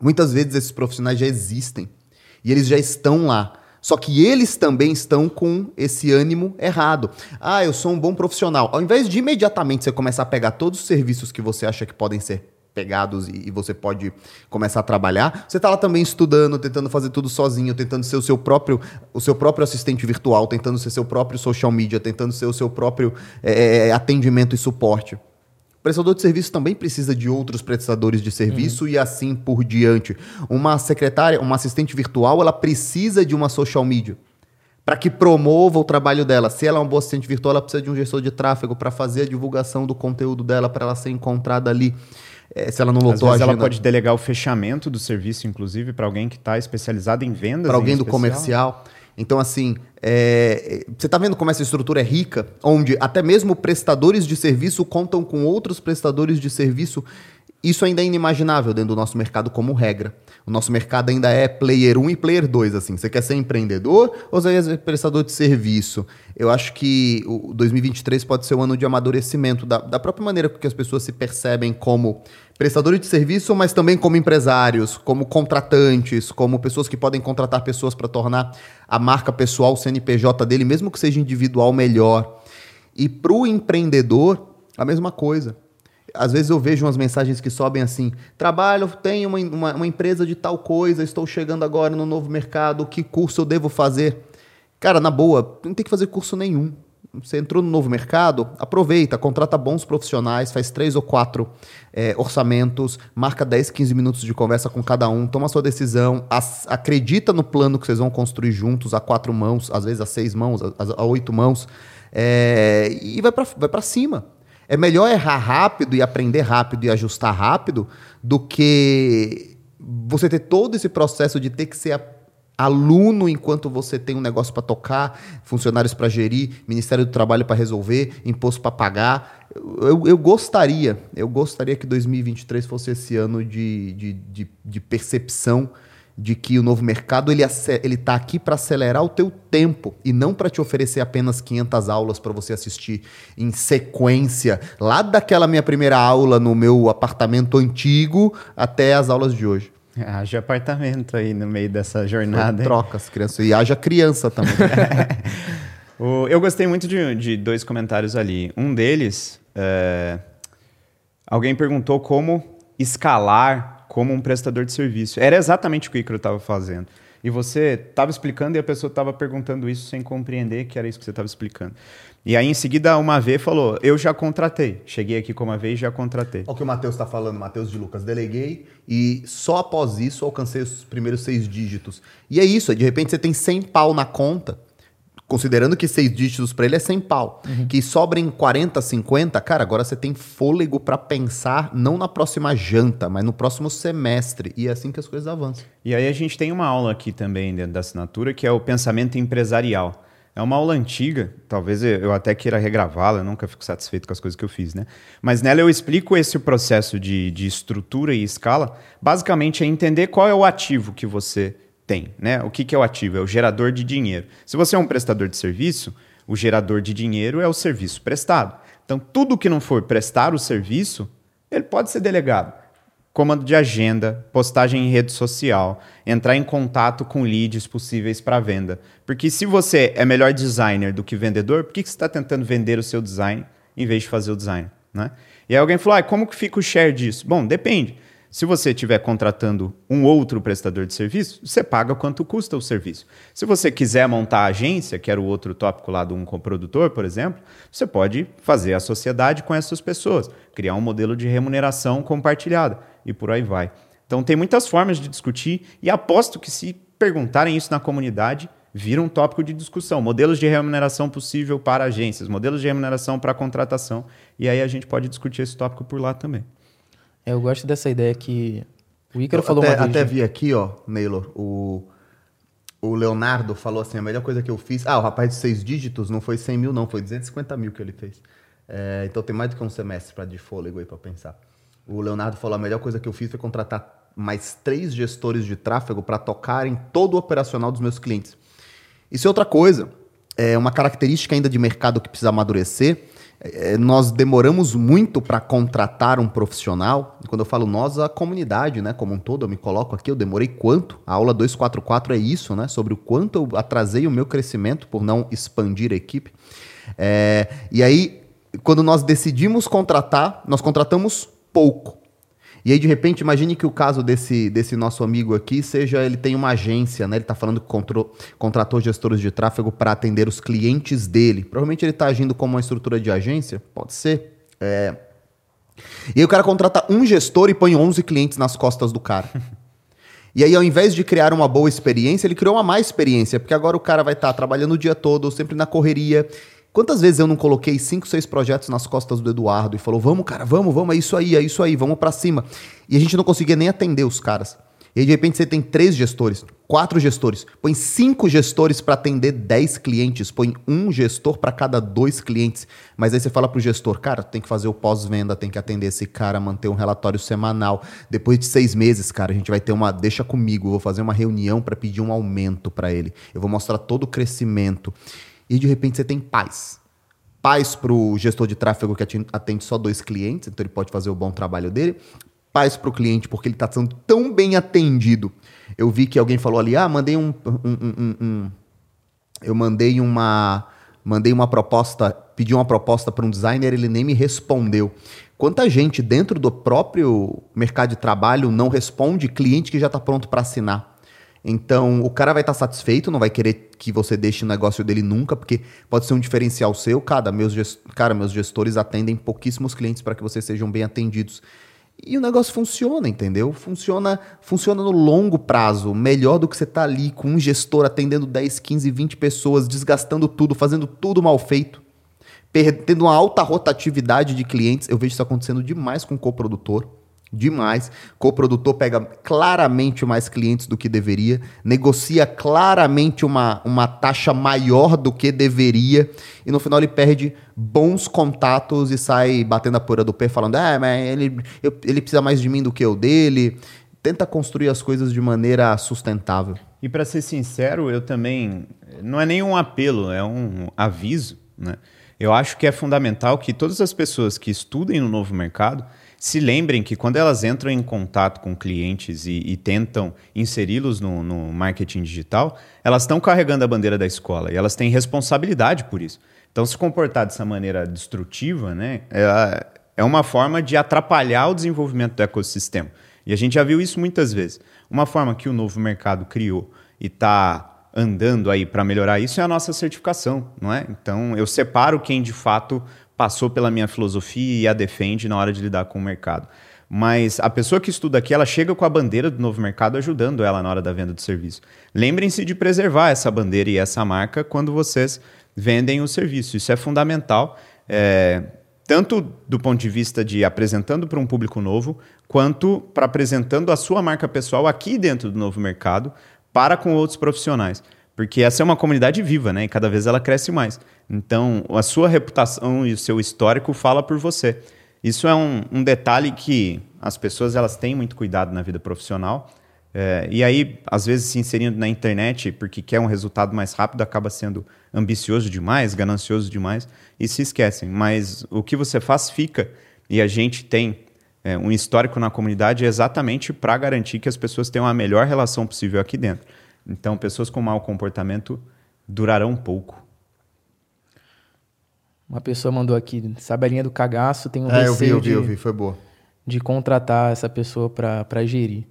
Muitas vezes esses profissionais já existem e eles já estão lá. Só que eles também estão com esse ânimo errado. Ah, eu sou um bom profissional. Ao invés de imediatamente você começar a pegar todos os serviços que você acha que podem ser pegados e, você pode começar a trabalhar. Você está lá também estudando, tentando fazer tudo sozinho, tentando ser o seu próprio, o seu próprio assistente virtual, tentando ser seu próprio social media, tentando ser o seu próprio é, atendimento e suporte prestador de serviço também precisa de outros prestadores de serviço uhum. e assim por diante. Uma secretária, uma assistente virtual, ela precisa de uma social media para que promova o trabalho dela. Se ela é uma boa assistente virtual, ela precisa de um gestor de tráfego para fazer a divulgação do conteúdo dela, para ela ser encontrada ali. É, se ela não lotou Às vezes ela pode delegar o fechamento do serviço, inclusive, para alguém que está especializado em vendas. Para alguém do comercial. Então, assim, é, você está vendo como essa estrutura é rica, onde até mesmo prestadores de serviço contam com outros prestadores de serviço. Isso ainda é inimaginável dentro do nosso mercado como regra. O nosso mercado ainda é player 1 e player 2, assim. Você quer ser empreendedor ou você quer ser prestador de serviço? Eu acho que o 2023 pode ser um ano de amadurecimento da, da própria maneira que as pessoas se percebem como prestadores de serviço, mas também como empresários, como contratantes, como pessoas que podem contratar pessoas para tornar a marca pessoal, o CNPJ dele, mesmo que seja individual, melhor. E para o empreendedor, a mesma coisa. Às vezes eu vejo umas mensagens que sobem assim: trabalho, tenho uma, uma, uma empresa de tal coisa, estou chegando agora no novo mercado, que curso eu devo fazer? Cara, na boa, não tem que fazer curso nenhum. Você entrou no novo mercado, aproveita, contrata bons profissionais, faz três ou quatro é, orçamentos, marca 10, 15 minutos de conversa com cada um, toma sua decisão, as, acredita no plano que vocês vão construir juntos, a quatro mãos, às vezes a seis mãos, a, a oito mãos, é, e vai para vai cima. É melhor errar rápido e aprender rápido e ajustar rápido do que você ter todo esse processo de ter que ser aluno enquanto você tem um negócio para tocar, funcionários para gerir, Ministério do Trabalho para resolver, imposto para pagar. Eu, eu, gostaria, eu gostaria que 2023 fosse esse ano de, de, de, de percepção de que o novo mercado ele ele está aqui para acelerar o teu tempo e não para te oferecer apenas 500 aulas para você assistir em sequência, lá daquela minha primeira aula no meu apartamento antigo até as aulas de hoje. Haja apartamento aí no meio dessa jornada. Troca as crianças. E haja criança também. eu gostei muito de, de, dois comentários ali. Um deles, é... alguém perguntou como escalar como um prestador de serviço. Era exatamente o que o Icaro estava fazendo. E você estava explicando e a pessoa estava perguntando isso sem compreender que era isso que você estava explicando. E aí, em seguida, uma vez falou: Eu já contratei. Cheguei aqui com uma vez e já contratei. Olha o que o Matheus está falando, Matheus de Lucas. Deleguei e só após isso alcancei os primeiros seis dígitos. E é isso, de repente você tem 100 pau na conta, considerando que seis dígitos para ele é 100 pau, uhum. que sobrem 40, 50, cara, agora você tem fôlego para pensar não na próxima janta, mas no próximo semestre. E é assim que as coisas avançam. E aí a gente tem uma aula aqui também dentro da assinatura que é o pensamento empresarial. É uma aula antiga, talvez eu até queira regravá-la, nunca fico satisfeito com as coisas que eu fiz, né? Mas nela eu explico esse processo de, de estrutura e escala. Basicamente é entender qual é o ativo que você tem, né? O que, que é o ativo? É o gerador de dinheiro. Se você é um prestador de serviço, o gerador de dinheiro é o serviço prestado. Então, tudo que não for prestar o serviço, ele pode ser delegado comando de agenda, postagem em rede social, entrar em contato com leads possíveis para venda. Porque se você é melhor designer do que vendedor, por que, que você está tentando vender o seu design em vez de fazer o design? Né? E aí alguém falou, ah, como que fica o share disso? Bom, depende. Se você estiver contratando um outro prestador de serviço, você paga quanto custa o serviço. Se você quiser montar a agência, que era o outro tópico lá do um coprodutor, por exemplo, você pode fazer a sociedade com essas pessoas, criar um modelo de remuneração compartilhada e por aí vai. Então tem muitas formas de discutir e aposto que se perguntarem isso na comunidade, vira um tópico de discussão. Modelos de remuneração possível para agências, modelos de remuneração para contratação. E aí a gente pode discutir esse tópico por lá também. É, eu gosto dessa ideia que o Ícaro Eu falou até, uma vez. até né? vi aqui, ó, Naylor, o, o Leonardo falou assim, a melhor coisa que eu fiz... Ah, o rapaz de seis dígitos não foi 100 mil, não, foi 250 mil que ele fez. É, então tem mais do que um semestre pra, de fôlego aí para pensar. O Leonardo falou, a melhor coisa que eu fiz foi contratar mais três gestores de tráfego para tocarem todo o operacional dos meus clientes. Isso é outra coisa. É uma característica ainda de mercado que precisa amadurecer. É, nós demoramos muito para contratar um profissional. Quando eu falo nós, a comunidade, né, como um todo, eu me coloco aqui, eu demorei quanto? A aula 244 é isso, né, sobre o quanto eu atrasei o meu crescimento por não expandir a equipe. É, e aí, quando nós decidimos contratar, nós contratamos pouco. E aí, de repente, imagine que o caso desse, desse nosso amigo aqui seja ele tem uma agência, né? Ele está falando que contro- contratou gestores de tráfego para atender os clientes dele. Provavelmente ele está agindo como uma estrutura de agência, pode ser. É. E aí o cara contrata um gestor e põe 11 clientes nas costas do cara. E aí, ao invés de criar uma boa experiência, ele criou uma má experiência, porque agora o cara vai estar trabalhando o dia todo, sempre na correria. Quantas vezes eu não coloquei cinco, seis projetos nas costas do Eduardo e falou: vamos, cara, vamos, vamos, é isso aí, é isso aí, vamos pra cima. E a gente não conseguia nem atender os caras. E aí, de repente, você tem três gestores, quatro gestores, põe cinco gestores para atender dez clientes, põe um gestor para cada dois clientes. Mas aí você fala pro gestor, cara, tem que fazer o pós-venda, tem que atender esse cara, manter um relatório semanal. Depois de seis meses, cara, a gente vai ter uma. Deixa comigo, eu vou fazer uma reunião para pedir um aumento para ele. Eu vou mostrar todo o crescimento. E de repente você tem paz. Paz para o gestor de tráfego que atende só dois clientes, então ele pode fazer o bom trabalho dele. Paz para o cliente porque ele está sendo tão bem atendido. Eu vi que alguém falou ali, ah, mandei um, um- um- um- um- eu mandei uma mandei uma proposta, pedi uma proposta para um designer, ele nem me respondeu. Quanta gente dentro do próprio mercado de trabalho não responde cliente que já está pronto para assinar? Então, o cara vai estar satisfeito, não vai querer que você deixe o negócio dele nunca, porque pode ser um diferencial seu. Cara, meus, cara, meus gestores atendem pouquíssimos clientes para que vocês sejam bem atendidos. E o negócio funciona, entendeu? Funciona, funciona no longo prazo, melhor do que você tá ali com um gestor atendendo 10, 15, 20 pessoas, desgastando tudo, fazendo tudo mal feito, tendo uma alta rotatividade de clientes. Eu vejo isso acontecendo demais com o coprodutor. Demais. Coprodutor pega claramente mais clientes do que deveria, negocia claramente uma, uma taxa maior do que deveria, e no final ele perde bons contatos e sai batendo a poeira do pé, falando: ah, mas ele, eu- ele precisa mais de mim do que eu dele. Tenta construir as coisas de maneira sustentável. E para ser sincero, eu também. Não é nem um apelo, é um aviso. Né? Eu acho que é fundamental que todas as pessoas que estudem no novo mercado se lembrem que quando elas entram em contato com clientes e, e tentam inseri-los no, no marketing digital, elas estão carregando a bandeira da escola e elas têm responsabilidade por isso. Então, se comportar dessa maneira destrutiva, né, é, é uma forma de atrapalhar o desenvolvimento do ecossistema. E a gente já viu isso muitas vezes. Uma forma que o novo mercado criou e está andando aí para melhorar isso é a nossa certificação, não é? Então eu separo quem de fato passou pela minha filosofia e a defende na hora de lidar com o mercado. Mas a pessoa que estuda aqui, ela chega com a bandeira do novo mercado ajudando ela na hora da venda do serviço. Lembrem-se de preservar essa bandeira e essa marca quando vocês vendem o serviço. Isso é fundamental. É, tanto do ponto de vista de apresentando para um público novo, quanto para apresentando a sua marca pessoal aqui dentro do novo mercado para com outros profissionais. Porque essa é uma comunidade viva, né? E cada vez ela cresce mais. Então, a sua reputação e o seu histórico fala por você. Isso é um, um detalhe que as pessoas elas têm muito cuidado na vida profissional. É, e aí, às vezes, se inserindo na internet porque quer um resultado mais rápido, acaba sendo ambicioso demais, ganancioso demais e se esquecem. Mas o que você faz fica. E a gente tem é, um histórico na comunidade exatamente para garantir que as pessoas tenham a melhor relação possível aqui dentro. Então, pessoas com mau comportamento durarão pouco. Uma pessoa mandou aqui, sabe a linha do cagaço, tem um É, eu vi, receio eu vi, de, eu vi, foi boa. de contratar essa pessoa para gerir.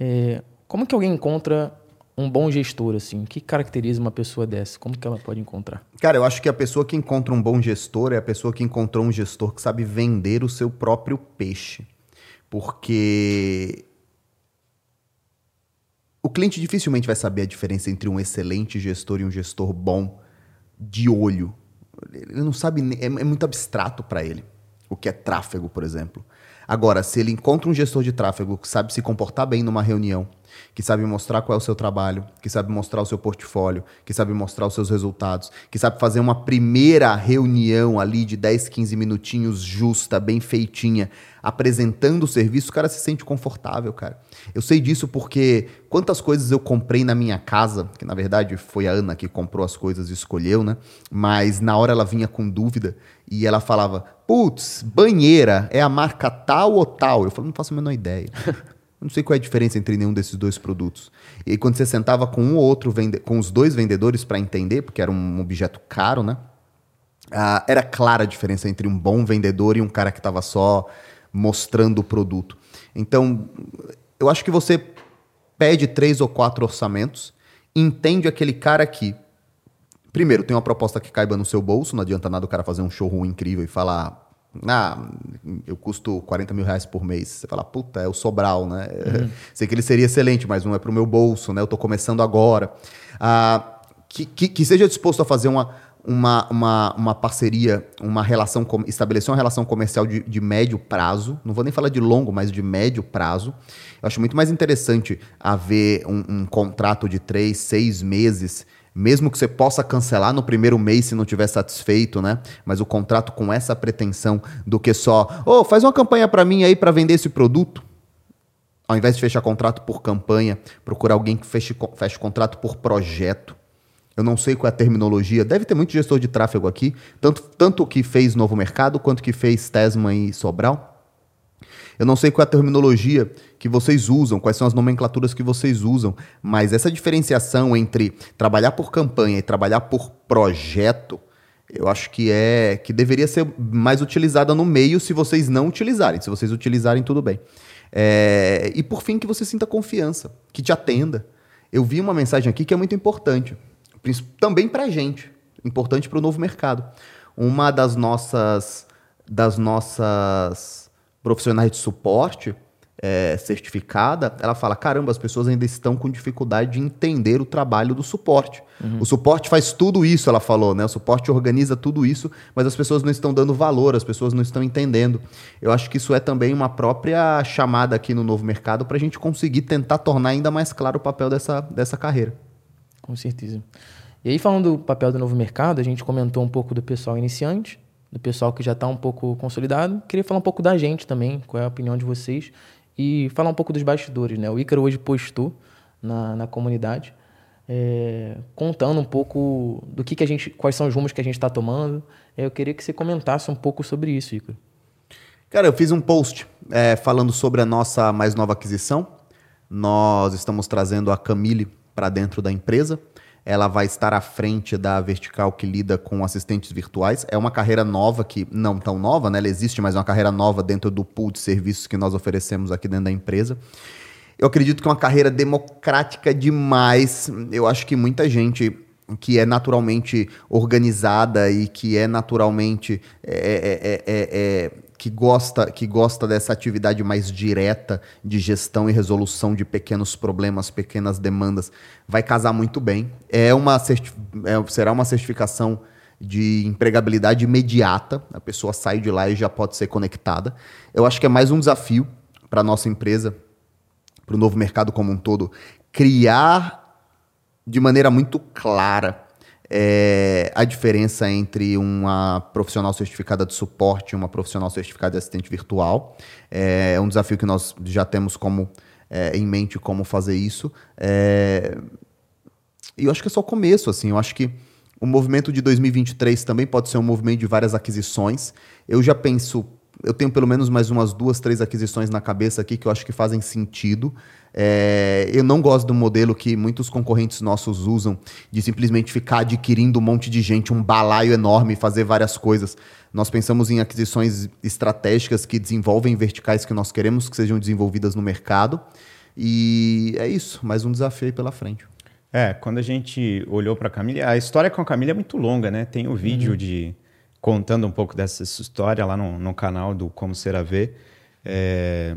É, como que alguém encontra um bom gestor, assim? O que caracteriza uma pessoa dessa? Como que ela pode encontrar? Cara, eu acho que a pessoa que encontra um bom gestor é a pessoa que encontrou um gestor que sabe vender o seu próprio peixe. Porque cliente dificilmente vai saber a diferença entre um excelente gestor e um gestor bom de olho. Ele não sabe, é, é muito abstrato para ele o que é tráfego, por exemplo. Agora, se ele encontra um gestor de tráfego que sabe se comportar bem numa reunião, que sabe mostrar qual é o seu trabalho, que sabe mostrar o seu portfólio, que sabe mostrar os seus resultados, que sabe fazer uma primeira reunião ali de 10, 15 minutinhos justa, bem feitinha, apresentando o serviço, o cara se sente confortável, cara. Eu sei disso porque quantas coisas eu comprei na minha casa, que na verdade foi a Ana que comprou as coisas e escolheu, né? Mas na hora ela vinha com dúvida e ela falava: "Putz, banheira é a marca tal ou tal?" Eu falei: "Não faço a menor ideia." Eu não sei qual é a diferença entre nenhum desses dois produtos. E quando você sentava com um ou outro, vende... com os dois vendedores para entender, porque era um objeto caro, né? Ah, era clara a diferença entre um bom vendedor e um cara que estava só mostrando o produto. Então, eu acho que você pede três ou quatro orçamentos, entende aquele cara que, primeiro, tem uma proposta que caiba no seu bolso, não adianta nada o cara fazer um showroom incrível e falar, ah, eu custo 40 mil reais por mês. Você fala, puta, é o Sobral, né? Uhum. Sei que ele seria excelente, mas não é para o meu bolso, né? Eu estou começando agora. Ah, que, que, que, seja disposto a fazer uma, uma, uma, uma parceria, uma relação, estabelecer uma relação comercial de, de médio prazo. Não vou nem falar de longo, mas de médio prazo. Eu acho muito mais interessante haver um, um contrato de três, seis meses mesmo que você possa cancelar no primeiro mês se não estiver satisfeito, né? Mas o contrato com essa pretensão do que só, ô, oh, faz uma campanha para mim aí para vender esse produto. Ao invés de fechar contrato por campanha, procurar alguém que feche, feche contrato por projeto. Eu não sei qual é a terminologia. Deve ter muito gestor de tráfego aqui, tanto, tanto que fez Novo Mercado quanto que fez Tesma e Sobral. Eu não sei qual é a terminologia que vocês usam, quais são as nomenclaturas que vocês usam, mas essa diferenciação entre trabalhar por campanha e trabalhar por projeto, eu acho que é que deveria ser mais utilizada no meio se vocês não utilizarem. Se vocês utilizarem, tudo bem. É, e por fim, que você sinta confiança, que te atenda. Eu vi uma mensagem aqui que é muito importante, também para a gente, importante para o novo mercado. Uma das nossas das nossas profissionais de suporte é, certificada, ela fala: caramba, as pessoas ainda estão com dificuldade de entender o trabalho do suporte. Uhum. O suporte faz tudo isso, ela falou, né? O suporte organiza tudo isso, mas as pessoas não estão dando valor, as pessoas não estão entendendo. Eu acho que isso é também uma própria chamada aqui no novo mercado para a gente conseguir tentar tornar ainda mais claro o papel dessa, dessa carreira. Com certeza. E aí, falando do papel do novo mercado, a gente comentou um pouco do pessoal iniciante, do pessoal que já está um pouco consolidado. Queria falar um pouco da gente também, qual é a opinião de vocês, e falar um pouco dos bastidores. Né? O Ícaro hoje postou na, na comunidade, é, contando um pouco do que, que a gente, quais são os rumos que a gente está tomando. Eu queria que você comentasse um pouco sobre isso, Ícaro. Cara, eu fiz um post é, falando sobre a nossa mais nova aquisição. Nós estamos trazendo a Camille para dentro da empresa ela vai estar à frente da vertical que lida com assistentes virtuais. É uma carreira nova, que não tão nova, né? Ela existe, mas é uma carreira nova dentro do pool de serviços que nós oferecemos aqui dentro da empresa. Eu acredito que é uma carreira democrática demais. Eu acho que muita gente que é naturalmente organizada e que é naturalmente é, é, é, que gosta, que gosta dessa atividade mais direta de gestão e resolução de pequenos problemas, pequenas demandas, vai casar muito bem. É uma é, será uma certificação de empregabilidade imediata. A pessoa sai de lá e já pode ser conectada. Eu acho que é mais um desafio para nossa empresa, para o novo mercado como um todo, criar de maneira muito clara é, a diferença entre uma profissional certificada de suporte e uma profissional certificada de assistente virtual. É, é um desafio que nós já temos como é, em mente como fazer isso. É, e eu acho que é só o começo, assim. Eu acho que o movimento de 2023 também pode ser um movimento de várias aquisições. Eu já penso eu tenho pelo menos mais umas duas, três aquisições na cabeça aqui que eu acho que fazem sentido. É, eu não gosto do modelo que muitos concorrentes nossos usam de simplesmente ficar adquirindo um monte de gente, um balaio enorme, fazer várias coisas. Nós pensamos em aquisições estratégicas que desenvolvem verticais que nós queremos que sejam desenvolvidas no mercado. E é isso, mais um desafio aí pela frente. É, quando a gente olhou para a Camila, a história com a Camila é muito longa, né? Tem o vídeo uhum. de contando um pouco dessa história lá no, no canal do Como Ser a Ver. É,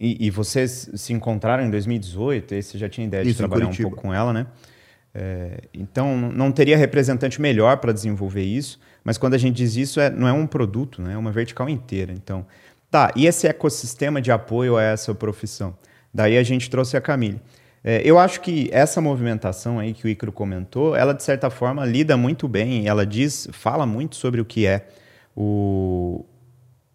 e, e, vocês se encontraram em 2018, e você já tinha ideia Isso, de trabalhar um pouco com ela, né? É, então, não teria representante melhor para desenvolver isso, mas quando a gente diz isso, é, não é um produto, né? é uma vertical inteira. Então, tá, e esse ecossistema de apoio a essa profissão? Daí a gente trouxe a Camille. É, eu acho que essa movimentação aí que o Icaro comentou, ela de certa forma lida muito bem, ela diz, fala muito sobre o que é o,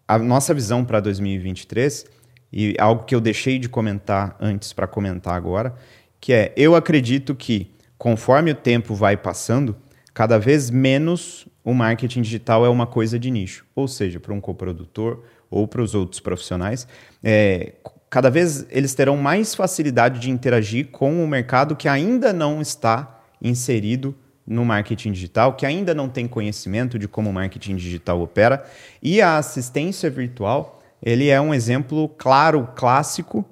a nossa visão para 2023 e algo que eu deixei de comentar antes para comentar agora, que é eu acredito que conforme o tempo vai passando, cada vez menos o marketing digital é uma coisa de nicho, ou seja, para um coprodutor ou para os outros profissionais, é, cada vez eles terão mais facilidade de interagir com o mercado que ainda não está inserido no marketing digital, que ainda não tem conhecimento de como o marketing digital opera. E a assistência virtual, ele é um exemplo claro, clássico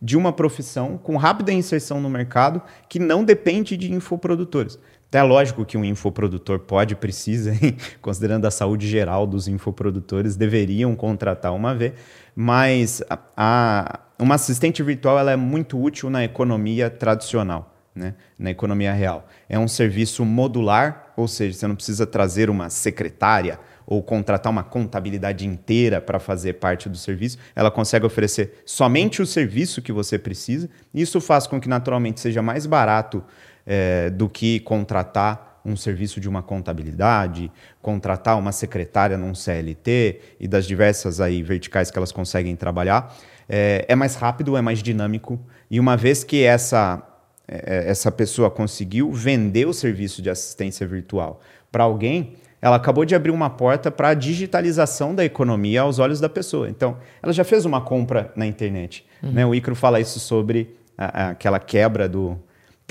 de uma profissão com rápida inserção no mercado que não depende de infoprodutores. É lógico que um infoprodutor pode, precisa, considerando a saúde geral dos infoprodutores, deveriam contratar uma V, mas a, a, uma assistente virtual ela é muito útil na economia tradicional, né? na economia real. É um serviço modular, ou seja, você não precisa trazer uma secretária ou contratar uma contabilidade inteira para fazer parte do serviço. Ela consegue oferecer somente o serviço que você precisa. Isso faz com que naturalmente seja mais barato é, do que contratar um serviço de uma contabilidade, contratar uma secretária num CLT e das diversas aí verticais que elas conseguem trabalhar. É, é mais rápido, é mais dinâmico. E uma vez que essa, é, essa pessoa conseguiu vender o serviço de assistência virtual para alguém, ela acabou de abrir uma porta para a digitalização da economia aos olhos da pessoa. Então, ela já fez uma compra na internet. Uhum. Né? O Icro fala isso sobre a, a, aquela quebra do,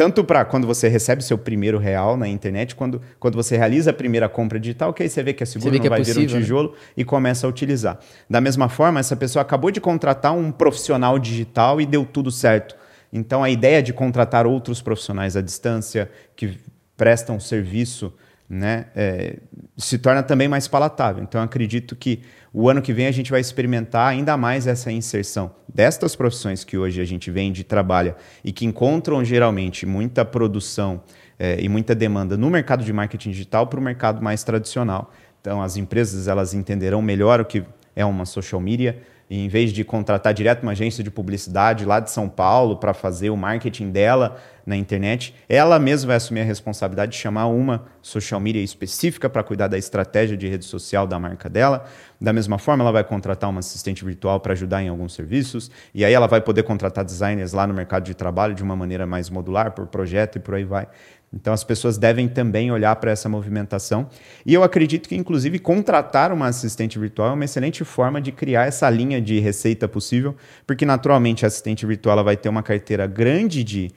tanto para quando você recebe seu primeiro real na internet, quando, quando você realiza a primeira compra digital, que aí você vê que é seguro, não é vai possível, vir um né? tijolo né? e começa a utilizar. Da mesma forma, essa pessoa acabou de contratar um profissional digital e deu tudo certo. Então, a ideia de contratar outros profissionais à distância que prestam serviço né, é, se torna também mais palatável. Então, acredito que o ano que vem a gente vai experimentar ainda mais essa inserção destas profissões que hoje a gente vende e trabalha e que encontram geralmente muita produção é, e muita demanda no mercado de marketing digital para o mercado mais tradicional. Então, as empresas elas entenderão melhor o que é uma social media, em vez de contratar direto uma agência de publicidade lá de São Paulo para fazer o marketing dela na internet, ela mesma vai assumir a responsabilidade de chamar uma social media específica para cuidar da estratégia de rede social da marca dela. Da mesma forma, ela vai contratar uma assistente virtual para ajudar em alguns serviços, e aí ela vai poder contratar designers lá no mercado de trabalho de uma maneira mais modular, por projeto e por aí vai. Então as pessoas devem também olhar para essa movimentação. E eu acredito que, inclusive, contratar uma assistente virtual é uma excelente forma de criar essa linha de receita possível, porque naturalmente a assistente virtual vai ter uma carteira grande de,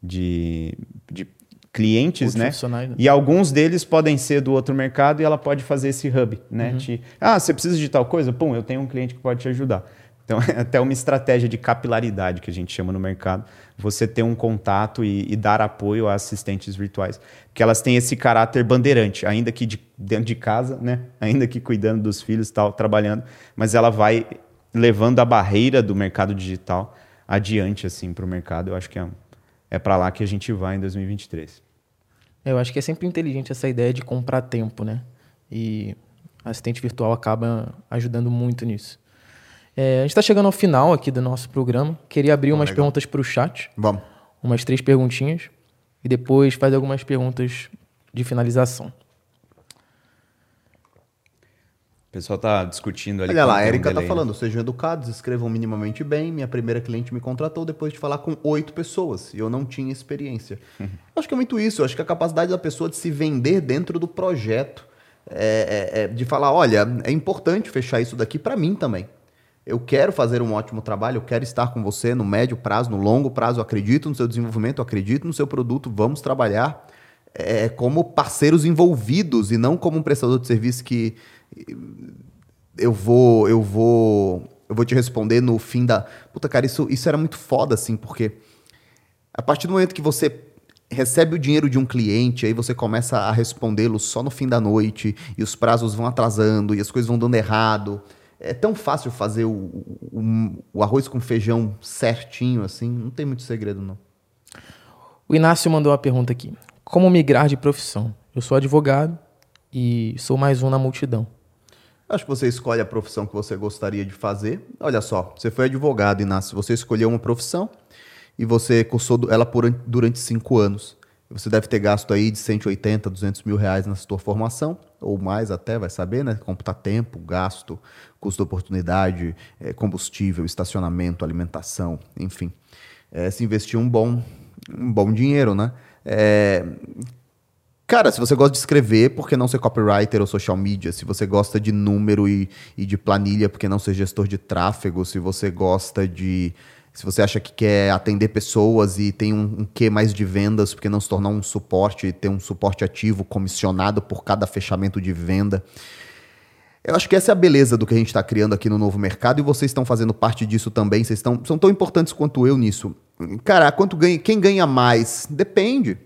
de, de clientes, né? né? E alguns deles podem ser do outro mercado e ela pode fazer esse hub, né? Uhum. Ah, você precisa de tal coisa? Pum, eu tenho um cliente que pode te ajudar. Então, é até uma estratégia de capilaridade que a gente chama no mercado, você ter um contato e, e, dar apoio a assistentes virtuais, que elas têm esse caráter bandeirante, ainda que de, dentro de casa, né? ainda que cuidando dos filhos, tal, trabalhando, mas ela vai levando a barreira do mercado digital adiante assim para o mercado. Eu acho que é, é para lá que a gente vai em 2023. Eu acho que é sempre inteligente essa ideia de comprar tempo, né? E assistente virtual acaba ajudando muito nisso. É, a gente está chegando ao final aqui do nosso programa. Queria abrir Bom, umas legal. perguntas para o chat. Vamos. Umas três perguntinhas. E depois fazer algumas perguntas de finalização. O pessoal está discutindo ali. Olha lá, a Erika está falando, sejam educados, escrevam minimamente bem. Minha primeira cliente me contratou depois de falar com oito pessoas e eu não tinha experiência. Uhum. Acho que é muito isso. Acho que a capacidade da pessoa de se vender dentro do projeto é, é, é de falar, olha, é importante fechar isso daqui para mim também. Eu quero fazer um ótimo trabalho, eu quero estar com você no médio prazo, no longo prazo, eu acredito no seu desenvolvimento, eu acredito no seu produto, vamos trabalhar é, como parceiros envolvidos e não como um prestador de serviço que eu vou, eu vou, eu vou te responder no fim da. Puta, cara, isso, isso era muito foda, assim, porque a partir do momento que você recebe o dinheiro de um cliente, aí você começa a respondê-lo só no fim da noite, e os prazos vão atrasando, e as coisas vão dando errado. É tão fácil fazer o, o, o arroz com feijão certinho, assim, não tem muito segredo, não. O Inácio mandou uma pergunta aqui. Como migrar de profissão? Eu sou advogado e sou mais um na multidão. Acho que você escolhe a profissão que você gostaria de fazer. Olha só, você foi advogado, Inácio, você escolheu uma profissão e você cursou ela por, durante cinco anos. Você deve ter gasto aí de 180, 200 mil reais na sua formação, ou mais até, vai saber, né? Computar tempo, gasto, custo de oportunidade, eh, combustível, estacionamento, alimentação, enfim. É, se investir um bom, um bom dinheiro, né? É, Cara, se você gosta de escrever, por que não ser copywriter ou social media? Se você gosta de número e, e de planilha, por que não ser gestor de tráfego? Se você gosta de. Se você acha que quer atender pessoas e tem um, um quê mais de vendas, por que não se tornar um suporte ter um suporte ativo comissionado por cada fechamento de venda? Eu acho que essa é a beleza do que a gente está criando aqui no novo mercado e vocês estão fazendo parte disso também. Vocês estão, são tão importantes quanto eu nisso. Cara, quanto ganha, quem ganha mais? Depende.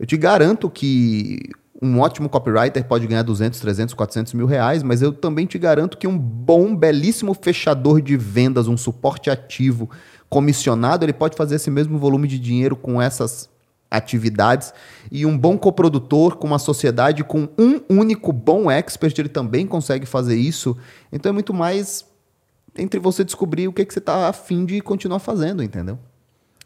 Eu te garanto que um ótimo copywriter pode ganhar 200, 300, 400 mil reais, mas eu também te garanto que um bom, belíssimo fechador de vendas, um suporte ativo, comissionado, ele pode fazer esse mesmo volume de dinheiro com essas atividades e um bom coprodutor com uma sociedade com um único bom expert, ele também consegue fazer isso. Então é muito mais entre você descobrir o que, que você está afim de continuar fazendo, entendeu?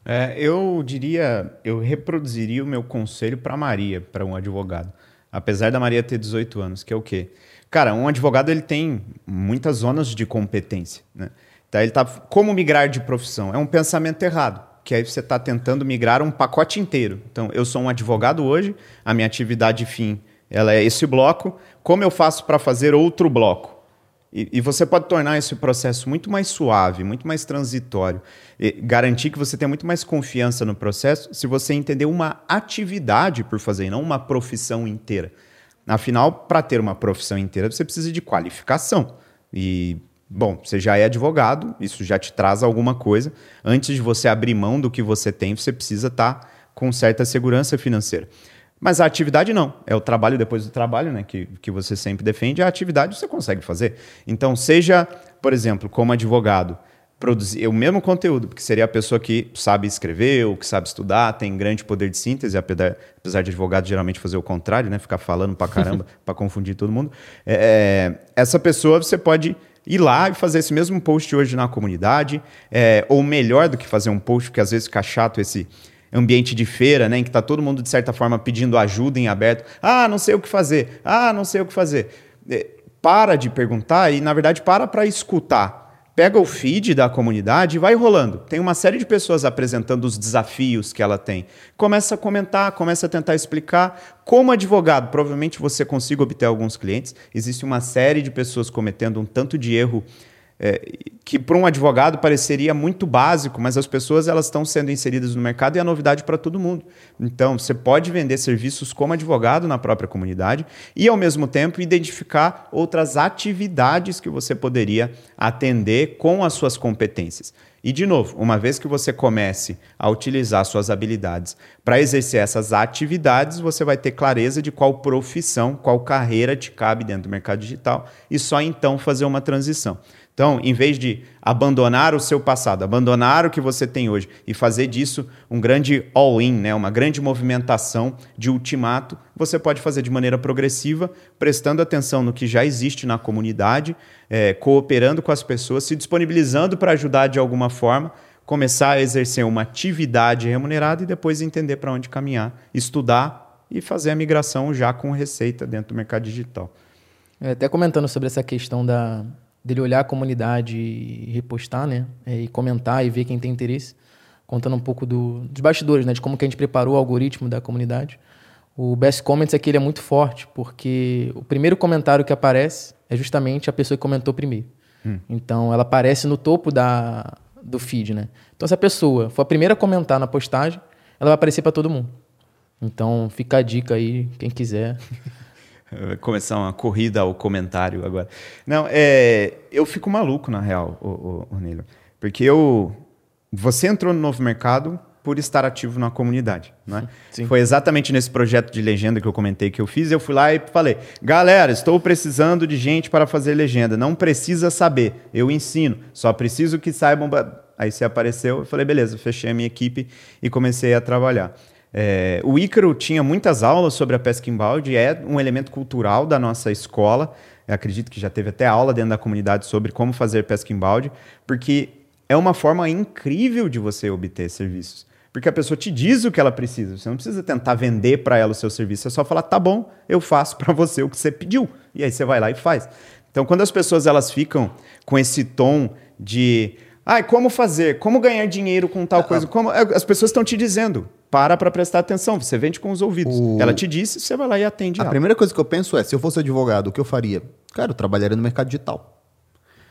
É, eu diria, eu reproduziria o meu conselho para Maria, para um advogado. Apesar da Maria ter 18 anos, que é o quê? Cara, um advogado ele tem muitas zonas de competência, né? Então ele tá como migrar de profissão? É um pensamento errado, que aí você está tentando migrar um pacote inteiro. Então, eu sou um advogado hoje, a minha atividade fim, ela é esse bloco. Como eu faço para fazer outro bloco? E, e, você pode tornar esse processo muito mais suave, muito mais transitório, garantir que você tenha muito mais confiança no processo se você entender uma atividade por fazer, não uma profissão inteira. Afinal, para ter uma profissão inteira, você precisa de qualificação. E, bom, você já é advogado, isso já te traz alguma coisa. Antes de você abrir mão do que você tem, você precisa estar tá com certa segurança financeira. Mas a atividade não. É o trabalho depois do trabalho, né? Que, que você sempre defende. A atividade você consegue fazer. Então, seja, por exemplo, como advogado, produzir o mesmo conteúdo, porque seria a pessoa que sabe escrever ou que sabe estudar, tem grande poder de síntese, apesar, de advogado geralmente fazer o contrário, né? Ficar falando pra caramba, para confundir todo mundo. É, é, essa pessoa você pode ir lá e fazer esse mesmo post hoje na comunidade, é, ou melhor do que fazer um post, porque às vezes fica chato esse ambiente de feira, né, em que está todo mundo, de certa forma, pedindo ajuda em aberto. Ah, não sei o que fazer. Ah, não sei o que fazer. É, para de perguntar e, na verdade, para para escutar. Pega o feed da comunidade e vai rolando. Tem uma série de pessoas apresentando os desafios que ela tem. Começa a comentar, começa a tentar explicar. Como advogado, provavelmente você consiga obter alguns clientes. Existe uma série de pessoas cometendo um tanto de erro é, que para um advogado pareceria muito básico, mas as pessoas elas estão sendo inseridas no mercado e é novidade para todo mundo. Então, você pode vender serviços como advogado na própria comunidade e, ao mesmo tempo, identificar outras atividades que você poderia atender com as suas competências. E, de novo, uma vez que você comece a utilizar suas habilidades para exercer essas atividades, você vai ter clareza de qual profissão, qual carreira te cabe dentro do mercado digital e só então fazer uma transição. Então, em vez de abandonar o seu passado, abandonar o que você tem hoje e fazer disso um grande all-in, né, uma grande movimentação de ultimato, você pode fazer de maneira progressiva, prestando atenção no que já existe na comunidade, é, cooperando com as pessoas, se disponibilizando para ajudar de alguma forma, começar a exercer uma atividade remunerada e depois entender para onde caminhar, estudar e fazer a migração já com receita dentro do mercado digital. É, até comentando sobre essa questão da, dele olhar a comunidade e repostar, né? É, e comentar e ver quem tem interesse. Contando um pouco do, dos bastidores, né? De como que a gente preparou o algoritmo da comunidade. O Best Comments aqui ele é muito forte, porque o primeiro comentário que aparece é justamente a pessoa que comentou primeiro. Hum. Então, ela aparece no topo da, do feed, né? Então, se a pessoa for a primeira a comentar na postagem, ela vai aparecer para todo mundo. Então, fica a dica aí, quem quiser. Vai começar uma corrida ao comentário agora. Não, é, eu fico maluco, na real, o, o, o Nilo. Porque eu. Você entrou no novo mercado por estar ativo na comunidade. Né? Sim. Foi exatamente nesse projeto de legenda que eu comentei que eu fiz. Eu fui lá e falei: galera, estou precisando de gente para fazer legenda. Não precisa saber, eu ensino. Só preciso que saibam. Aí você apareceu, eu falei: beleza, fechei a minha equipe e comecei a trabalhar. É, o Ícaro tinha muitas aulas sobre a pesca em balde, é um elemento cultural da nossa escola. Eu acredito que já teve até aula dentro da comunidade sobre como fazer pesca em balde, porque é uma forma incrível de você obter serviços. Porque a pessoa te diz o que ela precisa. Você não precisa tentar vender para ela o seu serviço. É só falar, tá bom, eu faço para você o que você pediu. E aí você vai lá e faz. Então, quando as pessoas elas ficam com esse tom de, ah, como fazer, como ganhar dinheiro com tal coisa, como é, as pessoas estão te dizendo, para para prestar atenção. Você vende com os ouvidos. O... Ela te disse, você vai lá e atende. A ela. primeira coisa que eu penso é, se eu fosse advogado, o que eu faria? Cara, eu trabalharia no mercado digital.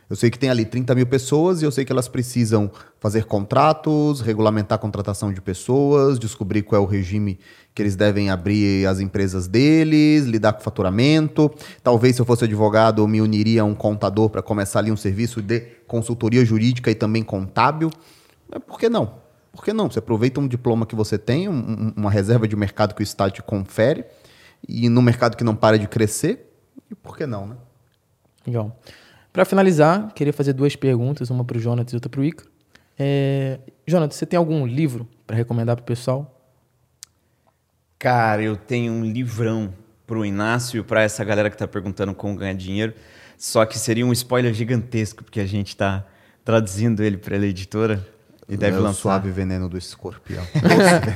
Eu sei que tem ali 30 mil pessoas e eu sei que elas precisam fazer contratos, regulamentar a contratação de pessoas, descobrir qual é o regime que eles devem abrir as empresas deles, lidar com faturamento. Talvez, se eu fosse advogado, eu me uniria a um contador para começar ali um serviço de consultoria jurídica e também contábil. Por que não? Por que não? Você aproveita um diploma que você tem, um, uma reserva de mercado que o Estado te confere, e no mercado que não para de crescer, e por que não, né? Legal. Para finalizar, queria fazer duas perguntas, uma para o Jonas e outra para o Icaro. É... Jonas, você tem algum livro para recomendar para o pessoal? Cara, eu tenho um livrão para o Inácio e para essa galera que está perguntando como ganhar dinheiro. Só que seria um spoiler gigantesco, porque a gente está traduzindo ele para a editora e deve é lançar. O suave veneno do escorpião.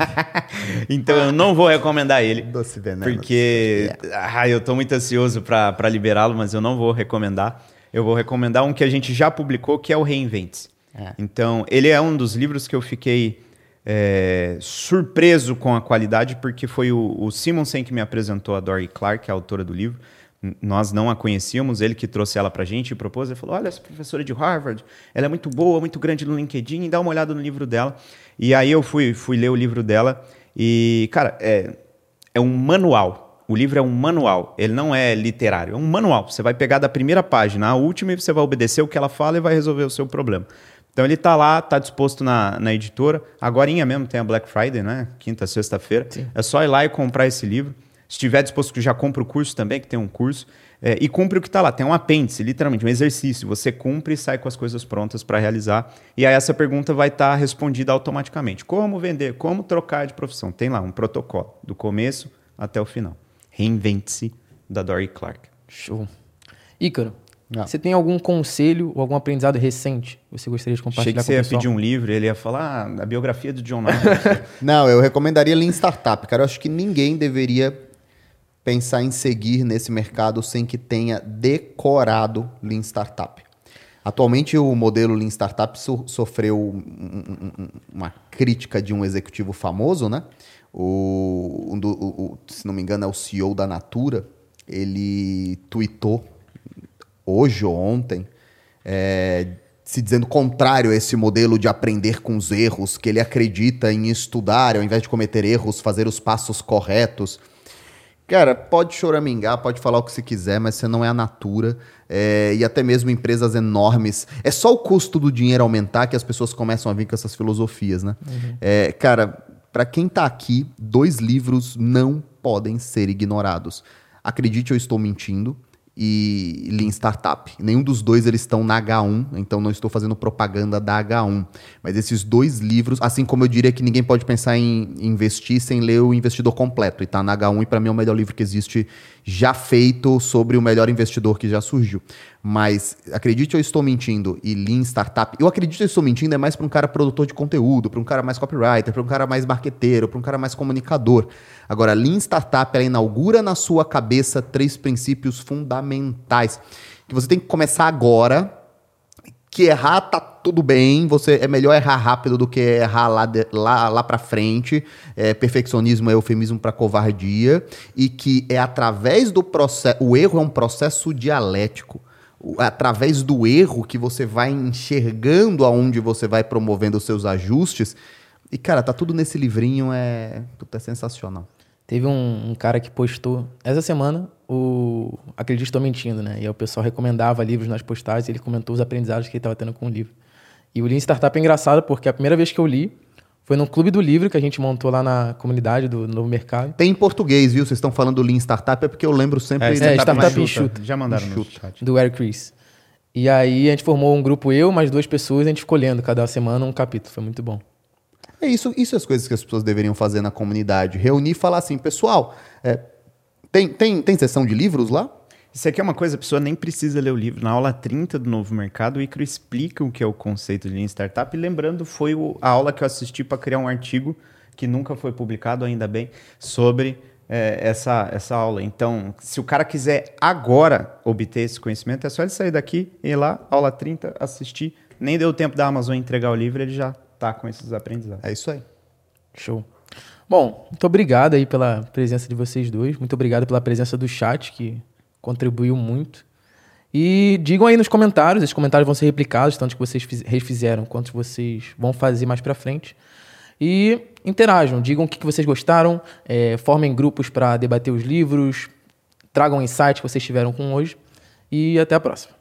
então eu não vou recomendar ele. Doce veneno. Porque ah, eu estou muito ansioso para liberá-lo, mas eu não vou recomendar eu vou recomendar um que a gente já publicou, que é o Reinventes. É. Então, ele é um dos livros que eu fiquei é, surpreso com a qualidade, porque foi o, o Simonsen que me apresentou a Dory Clark, a autora do livro. Nós não a conhecíamos, ele que trouxe ela para a gente e propôs. Ele falou: Olha, essa professora de Harvard, ela é muito boa, muito grande no LinkedIn, dá uma olhada no livro dela. E aí eu fui, fui ler o livro dela e, cara, é, é um manual o livro é um manual, ele não é literário, é um manual. Você vai pegar da primeira página à última e você vai obedecer o que ela fala e vai resolver o seu problema. Então ele está lá, está disposto na, na editora. Agora mesmo tem a Black Friday, né? Quinta, sexta-feira. É só ir lá e comprar esse livro. Se estiver disposto, já compra o curso também, que tem um curso. É, e cumpre o que está lá. Tem um apêndice, literalmente, um exercício. Você cumpre e sai com as coisas prontas para realizar. E aí essa pergunta vai estar tá respondida automaticamente. Como vender? Como trocar de profissão? Tem lá um protocolo, do começo até o final. Reinvente-se, da Dory Clark. Show. Ícaro, ah. você tem algum conselho ou algum aprendizado recente que você gostaria de compartilhar Achei que você ia pedir um livro, ele ia falar ah, a biografia do John Não, eu recomendaria Lean Startup. Cara, eu acho que ninguém deveria pensar em seguir nesse mercado sem que tenha decorado Lean Startup. Atualmente, o modelo Lean Startup so sofreu uma crítica de um executivo famoso, né? O, um do, o, se não me engano, é o CEO da Natura. Ele tweetou hoje ou ontem, é, se dizendo contrário a esse modelo de aprender com os erros, que ele acredita em estudar, ao invés de cometer erros, fazer os passos corretos. Cara, pode choramingar, pode falar o que você quiser, mas você não é a Natura. É, e até mesmo empresas enormes. É só o custo do dinheiro aumentar que as pessoas começam a vir com essas filosofias, né? Uhum. É, cara, para quem está aqui, dois livros não podem ser ignorados. Acredite, eu estou mentindo e Lean Startup. Nenhum dos dois eles estão na H1, então não estou fazendo propaganda da H1. Mas esses dois livros, assim como eu diria que ninguém pode pensar em investir sem ler o Investidor Completo, e está na H1 e para mim é o melhor livro que existe já feito sobre o melhor investidor que já surgiu. Mas acredite, eu estou mentindo e Lean Startup. Eu acredito eu estou mentindo é mais para um cara produtor de conteúdo, para um cara mais copywriter, para um cara mais marqueteiro, para um cara mais comunicador. Agora, Lean Startup ela inaugura na sua cabeça três princípios fundamentais que você tem que começar agora que errar tá tudo bem, você é melhor errar rápido do que errar lá, de, lá, lá para frente. É, perfeccionismo é eufemismo para covardia e que é através do processo, o erro é um processo dialético. Através do erro que você vai enxergando aonde você vai promovendo os seus ajustes. E cara, tá tudo nesse livrinho, é, é sensacional. Teve um, um, cara que postou essa semana o Acredito Estou Mentindo, né? E aí o pessoal recomendava livros nas postagens e ele comentou os aprendizados que ele estava tendo com o livro. E o Lean Startup é engraçado porque a primeira vez que eu li foi no Clube do Livro que a gente montou lá na comunidade do Novo Mercado. Tem em português, viu? Vocês estão falando do Lean Startup, é porque eu lembro sempre... É, é Startup, startup Enxuta. Já mandaram no chat. Do Eric Ries. E aí a gente formou um grupo, eu, mais duas pessoas, a gente ficou lendo cada semana um capítulo. Foi muito bom. É isso, isso é as coisas que as pessoas deveriam fazer na comunidade. Reunir e falar assim, pessoal, é, tem, tem, tem sessão de livros lá? Isso aqui é uma coisa, a pessoa nem precisa ler o livro. Na aula 30 do Novo Mercado, o Icaro explica o que é o conceito de Lean Startup. E lembrando, foi o, a aula que eu assisti para criar um artigo que nunca foi publicado, ainda bem, sobre é, essa, essa aula. Então, se o cara quiser agora obter esse conhecimento, é só ele sair daqui, ir lá, aula 30, assistir. Nem deu tempo da Amazon entregar o livro, ele já tá com esses aprendizados. É isso aí. Show. Bom, muito obrigado aí pela presença de vocês dois. Muito obrigado pela presença do chat, que contribuiu muito. E digam aí nos comentários, esses comentários vão ser replicados, tanto que vocês refizeram quanto vocês vão fazer mais para frente. E interajam, digam o que vocês gostaram, é, formem grupos para debater os livros, tragam insights que vocês tiveram com hoje. E até a próxima.